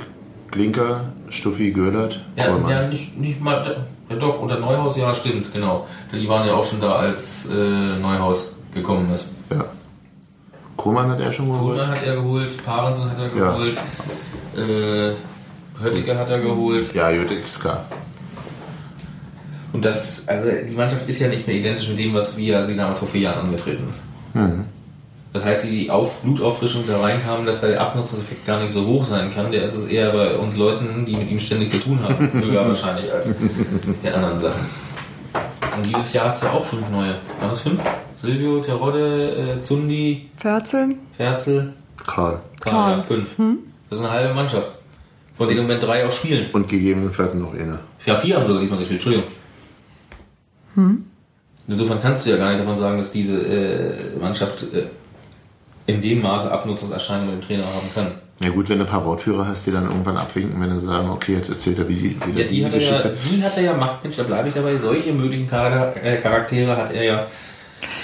Klinker, Stuffi, Göllert, ja, ja nicht, nicht mal, ja doch, unter Neuhaus, ja stimmt, genau. Die waren ja auch schon da, als äh, Neuhaus gekommen ist. Ja. Kohlmann hat er schon geholt. Kohlmann hat er geholt, Parensen hat er Ja. geholt, äh, Höttiger hat er geholt. Ja, gut, ist klar. Und das, also die Mannschaft ist ja nicht mehr identisch mit dem, was wir sie damals vor vier Jahren angetreten ist. Das heißt, die Auf Blutauffrischung da reinkamen, dass der Abnutzungseffekt gar nicht so hoch sein kann. Der ist es eher bei uns Leuten, die mit ihm ständig zu tun haben, höher wahrscheinlich als der anderen Sachen. Und dieses Jahr hast du ja auch fünf neue. Waren das fünf? Silvio, Terodde, äh, Zundi, Ferzel. Ferzel, Karl. Karl, Karl. ja, fünf. Das ist eine halbe Mannschaft. Von denen im Moment drei auch spielen. Und gegebenenfalls noch eine. Ja, vier haben sogar diesmal gespielt, Entschuldigung. Insofern kannst du ja gar nicht davon sagen, dass diese äh, Mannschaft äh, in dem Maße Abnutzungserscheinungen mit dem Trainer haben kann. Ja gut, wenn du ein paar Wortführer hast, die dann irgendwann abwinken, wenn sie sagen, okay, jetzt erzählt er wie die, wie Ja, die, hat er ja, Geschichte. die hat er ja Macht, Mensch, da bleibe ich dabei. Solche möglichen Charakter- äh, Charaktere hat er ja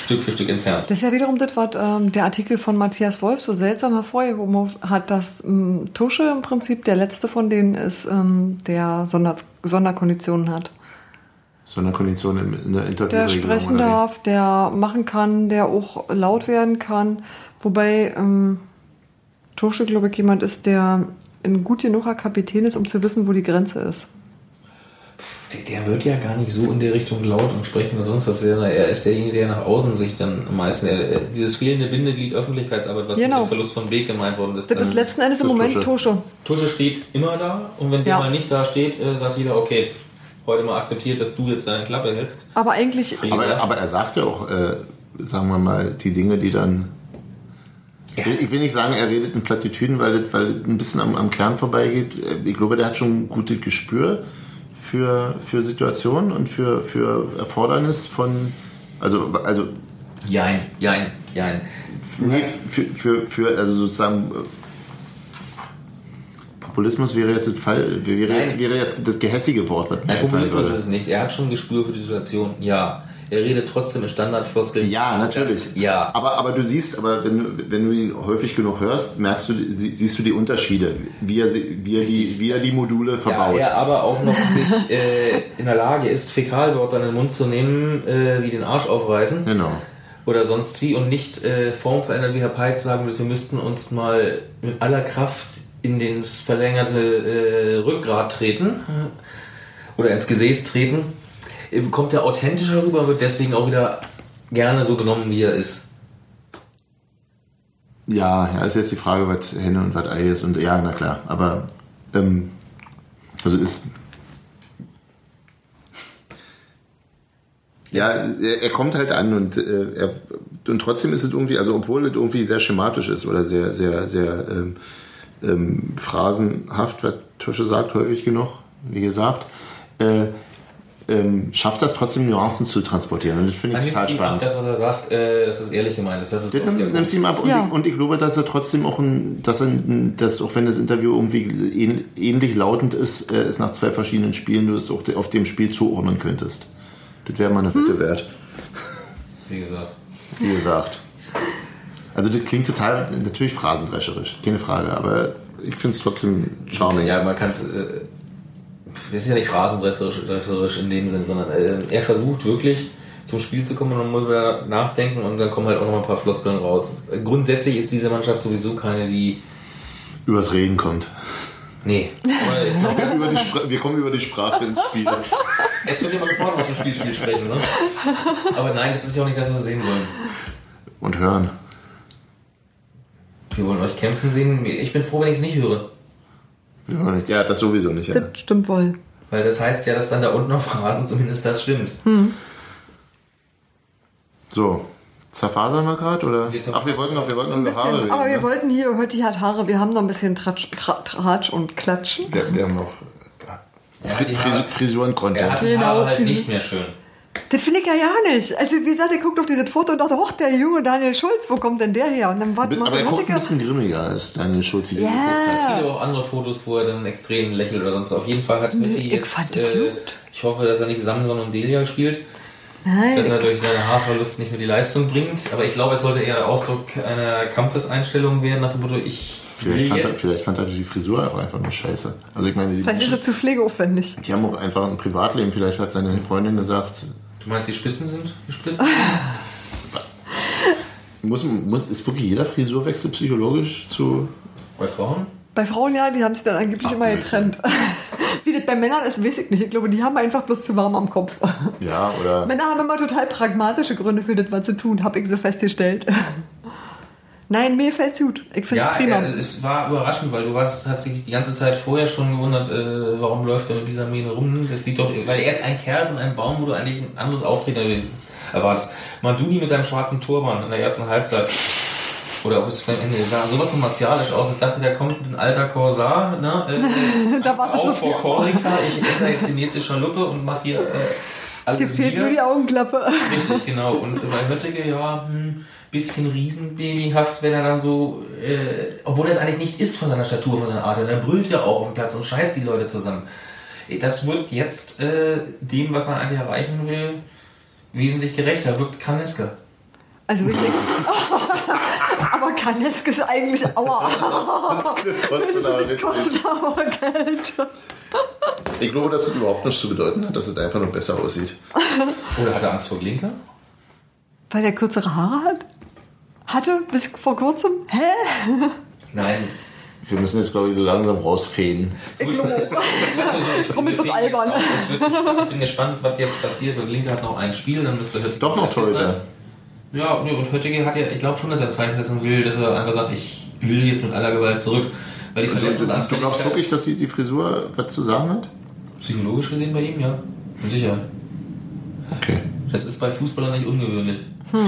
Stück für Stück entfernt. Das ist ja wiederum das, was ähm, der Artikel von Matthias Wolf so seltsam hervorgehoben hat, dass ähm, Tusche im Prinzip der letzte von denen ist, ähm, der Sonder Sonderkonditionen hat. Sonderkondition in, in der Der Interviewregelung. sprechen oder wie? darf, der machen kann, der auch laut werden kann. Wobei ähm, Tusche, glaube ich, jemand ist, der ein gut genuger Kapitän ist, um zu wissen, wo die Grenze ist. Der, der wird ja gar nicht so in der Richtung laut und sprechen oder sonst was. Er er ist derjenige, der nach außen sich dann am meisten. Er, er, dieses fehlende Bindeglied Öffentlichkeitsarbeit, was Genau. mit dem Verlust von Weg gemeint worden ist. Das ist dann- letzten Endes im Moment Tusche. Tusche. Steht immer da und wenn der Ja. mal nicht da steht, äh, sagt jeder, okay, heute mal akzeptiert, dass du jetzt deine Klappe hältst. Aber eigentlich, Aber, aber er sagt ja auch, äh, sagen wir mal, die Dinge, die dann. Ich will- Ich will nicht sagen, er redet in Plattitüden, weil das, weil das ein bisschen am, am Kern vorbeigeht. Ich glaube, der hat schon ein gutes Gespür für, für Situationen und für, für Erfordernis von. Also, also jein, jein, jein. nee, für, für, für also sozusagen. Populismus wäre jetzt, das Fall, wäre, jetzt, wäre jetzt das gehässige Wort, was Nein, Populismus ist es nicht. Er hat schon ein Gespür für die Situation, ja. Er redet trotzdem in Standardfloskeln. Ja, natürlich. Das, ja. Aber, aber du siehst, aber wenn du, wenn du ihn häufig genug hörst, merkst du, sie- siehst du die Unterschiede, wie er, wie er, die, wie er die Module verbaut. er aber auch noch sich äh, in der Lage ist, Fäkalwörter in den Mund zu nehmen, äh, wie den Arsch aufreißen Genau. oder sonst wie und nicht äh, formverändert, wie Herr Peitz sagen würde, wir müssten uns mal mit aller Kraft in den verlängerte äh, Rückgrat treten oder ins Gesäß treten, äh, kommt er authentischer rüber, wird deswegen auch wieder gerne so genommen, wie er ist. Ja, ja, ist jetzt die Frage, was Henne und was Ei ist. Und ja, na klar. Aber ähm, also ist. Ja, er, er kommt halt an und äh, er und trotzdem ist es irgendwie, also obwohl es irgendwie sehr schematisch ist oder sehr, sehr, sehr ähm, ähm, phrasenhaft, was Tusche sagt, häufig genug, wie gesagt, äh, ähm, schafft das trotzdem Nuancen zu transportieren. Und das finde ich nimmt total ihm ab, spannend. das, was er sagt, äh, dass es ehrlich gemeint ist. Das ist Das auch der nimm, Punkt. nimmst ihm ab und, Ja. ich, und ich glaube, dass er trotzdem auch ein, dass er, ein- dass auch wenn das Interview irgendwie ähn, ähnlich lautend ist, äh, es nach zwei verschiedenen Spielen du es auch de- auf dem Spiel zuordnen könntest. Das wäre mal eine Wette wert, Wie gesagt. wie gesagt. Also das klingt total natürlich phrasendrescherisch, keine Frage, aber ich finde es trotzdem charming. Ja, man kann es. Äh, das ist ja nicht phrasendresserisch dresserisch in dem Sinne, sondern äh, er versucht wirklich zum Spiel zu kommen und dann muss er nachdenken und dann kommen halt auch noch mal ein paar Floskeln raus. Grundsätzlich ist diese Mannschaft sowieso keine, die. Übers Reden kommt. Nee. Aber ich glaub, über die Spra- wir kommen über die Sprache ins Spiel. es wird immer gefordert, was zum Spielspiel sprechen, ne? Aber nein, das ist ja auch nicht das, was wir sehen wollen. Und hören. Wir wollen euch kämpfen sehen. Ich bin froh, wenn ich es nicht höre. Ja, das sowieso nicht. Ja. Das stimmt wohl. Weil das heißt ja, dass dann da unten auf dem Rasen zumindest das stimmt. So, zerfasern wir gerade? Oder? Wir. Ach, wir wollten noch, wir wollten noch über Haare bisschen, reden. aber wir ne? wollten hier, hört die hat Haare, wir haben noch ein bisschen Tratsch, Tra, Tratsch und Klatschen. wir, wir haben noch Haare, Frisuren-Content. er hat die Genau, Haare halt Frisur- nicht mehr schön. Das will ich ja ja nicht. Also wie gesagt, ich guckte auf dieses Foto und dachte, hoch, der junge Daniel Schulz, wo kommt denn der her? Und dann war Aber er guckt ein bisschen grimmiger als Daniel Schulz. Es Ja. gibt aber auch andere Fotos, wo er dann extrem lächelt oder sonst. Auf jeden Fall hat Mitti ich jetzt. fand das äh, ich hoffe, dass er nicht Samson und Delia spielt. Nein, dass er durch seine Haarverlust nicht mehr die Leistung bringt. Aber ich glaube, es sollte eher der Ausdruck einer Kampfeseinstellung werden, nach dem Motto, ich Vielleicht fand, er, vielleicht fand er die Frisur auch einfach nur scheiße. Also ich meine, die, vielleicht ist er zu pflegeaufwendig. die haben auch einfach ein Privatleben. Vielleicht hat seine Freundin gesagt, Du meinst, die Spitzen sind gesplittet? muss, muss, ist wirklich jeder Frisurwechsel psychologisch zu... Bei Frauen? Bei Frauen ja, die haben sich dann angeblich Ach, immer Blödsinn. getrennt. Wie das bei Männern ist, weiß ich nicht. Ich glaube, die haben einfach bloß zu warm am Kopf. Ja, oder... Männer haben immer total pragmatische Gründe für das, was zu tun, habe ich so festgestellt. Nein, mir fällt's gut. Ich finde es Ja, prima. äh, es war überraschend, weil du warst, hast dich die ganze Zeit vorher schon gewundert, äh, warum läuft er mit dieser Mähne rum. Das sieht doch, weil er ist ein Kerl von einem Baum, wo du eigentlich ein anderes Auftreten erwartest. Manduni mit seinem schwarzen Turban in der ersten Halbzeit. Oder ob es am Ende sah sowas von martialisch aus. Ich dachte, da kommt ein alter Korsar, ne? Äh, Da war so vor. Korsika. Ich ändere jetzt die nächste Schaluppe und mache hier äh, alles Dir fehlt wieder. nur die Augenklappe. Richtig, genau. Und bei Höttege, ja, hm, bisschen riesenbabyhaft, wenn er dann so, äh, obwohl er es eigentlich nicht ist von seiner Statur, von seiner Art. Und er brüllt ja auch auf dem Platz und scheißt die Leute zusammen. Das wirkt jetzt äh, dem, was er eigentlich erreichen will, wesentlich gerechter. Wirkt Kaneske. Also wirklich. aber Kanesk ist eigentlich aua. Das kostet aber Das nicht. kostet aber Geld. Ich glaube, dass es überhaupt nichts zu bedeuten hat, dass es einfach nur besser aussieht. Oder hat er Angst vor Glinker? Weil er kürzere Haare hat? Hatte bis vor kurzem? Hä? Nein. Wir müssen jetzt, glaube ich, langsam rausfäden. Ich glaube. Also, ich bin, wir albern. ich bin gespannt, was jetzt passiert. Und Glinker hat noch ein Spiel, dann müsste Höttige Doch noch. Torhüter. Ja, und Höttige hat ja, ich glaube schon, dass er ein Zeichen setzen will, dass er einfach sagt, ich will jetzt mit aller Gewalt zurück. Weil die Du, du glaubst Verletzungsanfälligkeit, wirklich, dass die, die Frisur was zu sagen hat? psychologisch gesehen bei ihm, ja. Sicher. Okay. Das ist bei Fußballern nicht ungewöhnlich.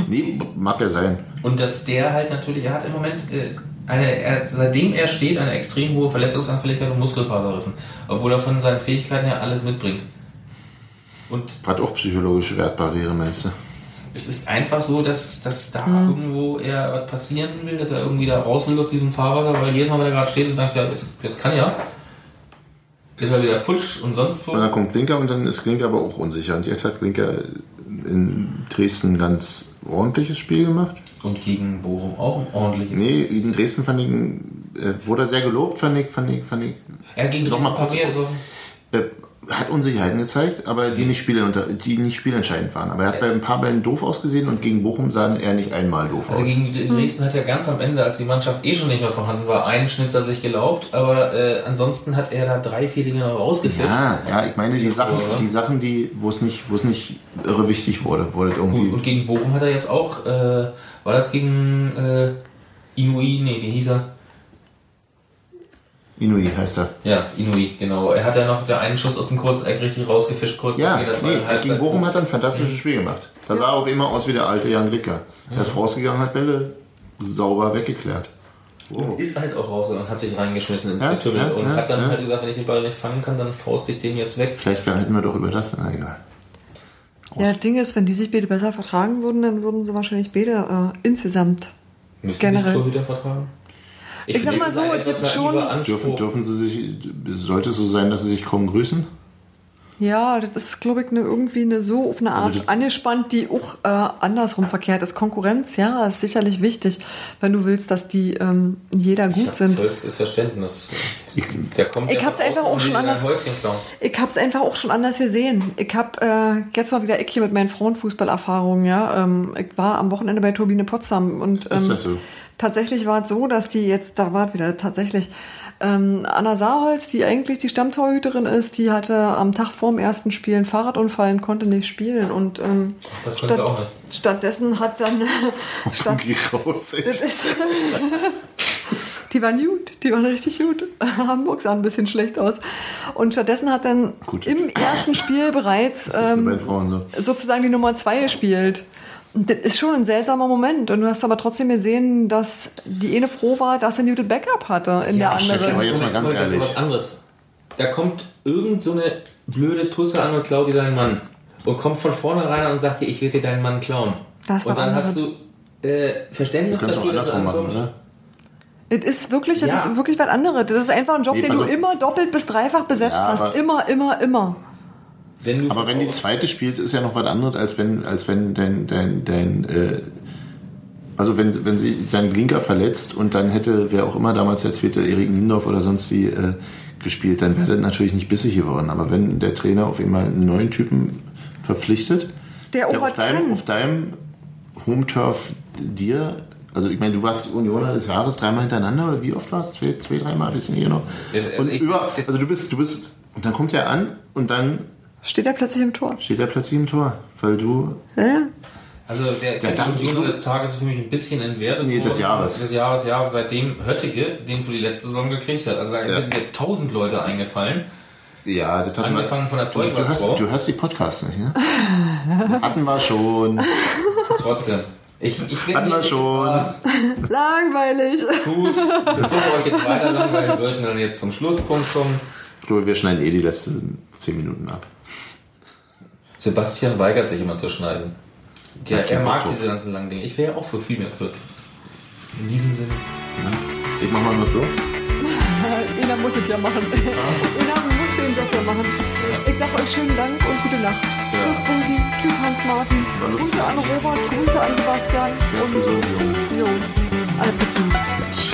Nee, mag ja sein. Und dass der halt natürlich, er hat im Moment äh, eine, er, seitdem er steht, eine extrem hohe Verletzungsanfälligkeit und Muskelfaserrissen. Obwohl er von seinen Fähigkeiten ja alles mitbringt. Und Was auch psychologisch wertbar wäre, meinst du? es ist einfach so, dass, dass da irgendwo er was passieren will, dass er irgendwie da raus will aus diesem Fahrwasser, weil jedes Mal, wenn er gerade steht und sagt, ja, jetzt, jetzt kann ja, ist er wieder futsch und sonst wo. Und dann kommt Klinker und dann ist Klinker aber auch unsicher. Und jetzt hat Klinker in Dresden ein ganz ordentliches Spiel gemacht. Und gegen Bochum auch ein ordentliches. Nee, in Dresden fand ich, äh, wurde er sehr gelobt, fand ich, fand ich, fand ich. Er ging Noch Dresden mal ein paar kurz- so. Äh, hat Unsicherheiten gezeigt, aber die nicht, Spiele unter, die nicht spielentscheidend waren. Aber er hat bei ein paar Bällen doof ausgesehen und gegen Bochum sah er nicht einmal doof Also aus. gegen Dresden hat er ganz am Ende, als die Mannschaft eh schon nicht mehr vorhanden war, einen Schnitzer sich gelaubt, aber äh, ansonsten hat er da drei, vier Dinge noch rausgefischt. Ja, ja, ich meine die Sachen, die Sachen, die, wo es nicht, wo es nicht irre wichtig wurde, wurde Gut, irgendwie. und gegen Bochum hat er jetzt auch, äh, war das gegen äh, Inui? Nee, wie hieß er? Inui heißt er. Ja, Inui, genau. Er hat ja noch der einen Schuss aus dem Kurzeck richtig rausgefischt, kurz Ja, nee, gegen Bochum hat er ein fantastisches Spiel gemacht. Da sah er auf immer aus wie der alte Jan Glicker. Er ist rausgegangen, hat Bälle sauber weggeklärt. Oh. ist halt auch raus und hat sich reingeschmissen ins Ja, Getümmel ja, und ja, hat dann ja. halt gesagt, wenn ich den Ball nicht fangen kann, dann faust ich den jetzt weg. Vielleicht hätten wir doch über das. Na egal. Ja, das Ding ist, wenn die sich beide besser vertragen würden, dann würden sie wahrscheinlich beide äh, insgesamt. Müssen Generell. sich Torhüter vertragen? Ich sag finde, mal das ist so, es gibt schon-. Dürfen, dürfen sie sich, sollte es so sein, dass sie sich kaum grüßen? Ja, das ist, glaube ich, eine, irgendwie eine so auf eine Art Also angespannt, die auch äh, andersrum verkehrt ist. Konkurrenz, ja, ist sicherlich wichtig, wenn du willst, dass die ähm, jeder Ich gut hab sind. vollstes Verständnis. Ich, Der kommt Ich ja hab's von einfach auch schon ein anders-. Ich hab's einfach auch schon anders gesehen. Ich hab äh, jetzt mal wieder ich hier mit meinen Frauenfußballerfahrungen, ja. Ähm, ich war am Wochenende bei Turbine Potsdam und ähm, Ist das so? Tatsächlich war es so, dass die jetzt, da war es wieder tatsächlich, ähm, Anna Saarholz, die eigentlich die Stammtorhüterin ist, die hatte am Tag vor dem ersten Spiel einen Fahrradunfall und konnte nicht spielen. Und ähm, das konnte sie auch nicht. stattdessen hat dann statt, raus, ist, Die waren gut, die waren richtig gut. Hamburg sah ein bisschen schlecht aus. Und stattdessen hat dann Gut. im ersten Spiel bereits ähm, Frauen so. sozusagen die Nummer zwei gespielt. Das ist schon ein seltsamer Moment. Und du hast aber trotzdem gesehen, dass die eine froh war, dass er ein gutes Backup hatte in der Steffi, aber anderen. jetzt mal ganz Moment, das ist ehrlich. was anderes. Da kommt irgend so eine blöde Tusse an und klaut dir deinen Mann. Und kommt von vornherein und sagt dir, ich will dir deinen Mann klauen. Das war und dann andere. hast du äh, Verständnis Das kannst du dafür, dass er andersrum machen, ankommt. oder? Es ist wirklich, das Ja. ist wirklich was anderes. Das ist einfach ein Job, Nee, den pass du immer doppelt bis dreifach besetzt Ja, hast. aber- Immer, immer, immer. Wenn du Aber wenn die zweite spielt, ist ja noch was anderes, als wenn, als wenn dein, dein, dein äh, also wenn, wenn sich dein Blinker verletzt und dann hätte, wer auch immer damals der zweite, Erik Niendorf oder sonst wie äh, gespielt, dann wäre das natürlich nicht bissig geworden. Aber wenn der Trainer auf einmal einen neuen Typen verpflichtet, Der der auf deinem, auf deinem Home-Turf dir, also ich meine, du warst Unioner des Jahres dreimal hintereinander oder wie oft war es? Zwei, zwei dreimal, wissen wir genau. Also Und ich- über, also du bist, du bist, und dann kommt er an und dann Steht er plötzlich im Tor. steht er plötzlich im Tor, weil du Ja. Also der, Der der des Tages ist für mich ein bisschen entwertet. Nee, des. Jahres. Des Jahres, ja, seitdem Höttige den für die letzte Saison gekriegt hat. Also da Ja. sind mir tausend Leute eingefallen. Ja, das hat Angefangen von der du, hörst, Zeugwatzfrau. du hörst die Podcasts nicht, ne? Das hatten wir schon. Trotzdem. Ich, ich bin Hatten wir schon. Langweilig. Gut, bevor wir euch jetzt weiter langweilen, sollten wir dann jetzt zum Schlusspunkt kommen. Ich glaube, wir schneiden eh die letzten 10 Minuten ab. Sebastian weigert sich immer zu schneiden. Der, er mag diese ganzen langen Dinge. Ich wäre ja auch für viel mehr kürzer. In diesem Sinne. Ich mach mal nur so. Einer muss es ja machen. Einer muss den Job ja machen. Ich sag euch schönen Dank und gute Nacht. Tschüss, Punkti. Tschüss, Hans-Martin. Grüße an Robert. Grüße an Sebastian. Ja, Und so, so. jo, alles Gute.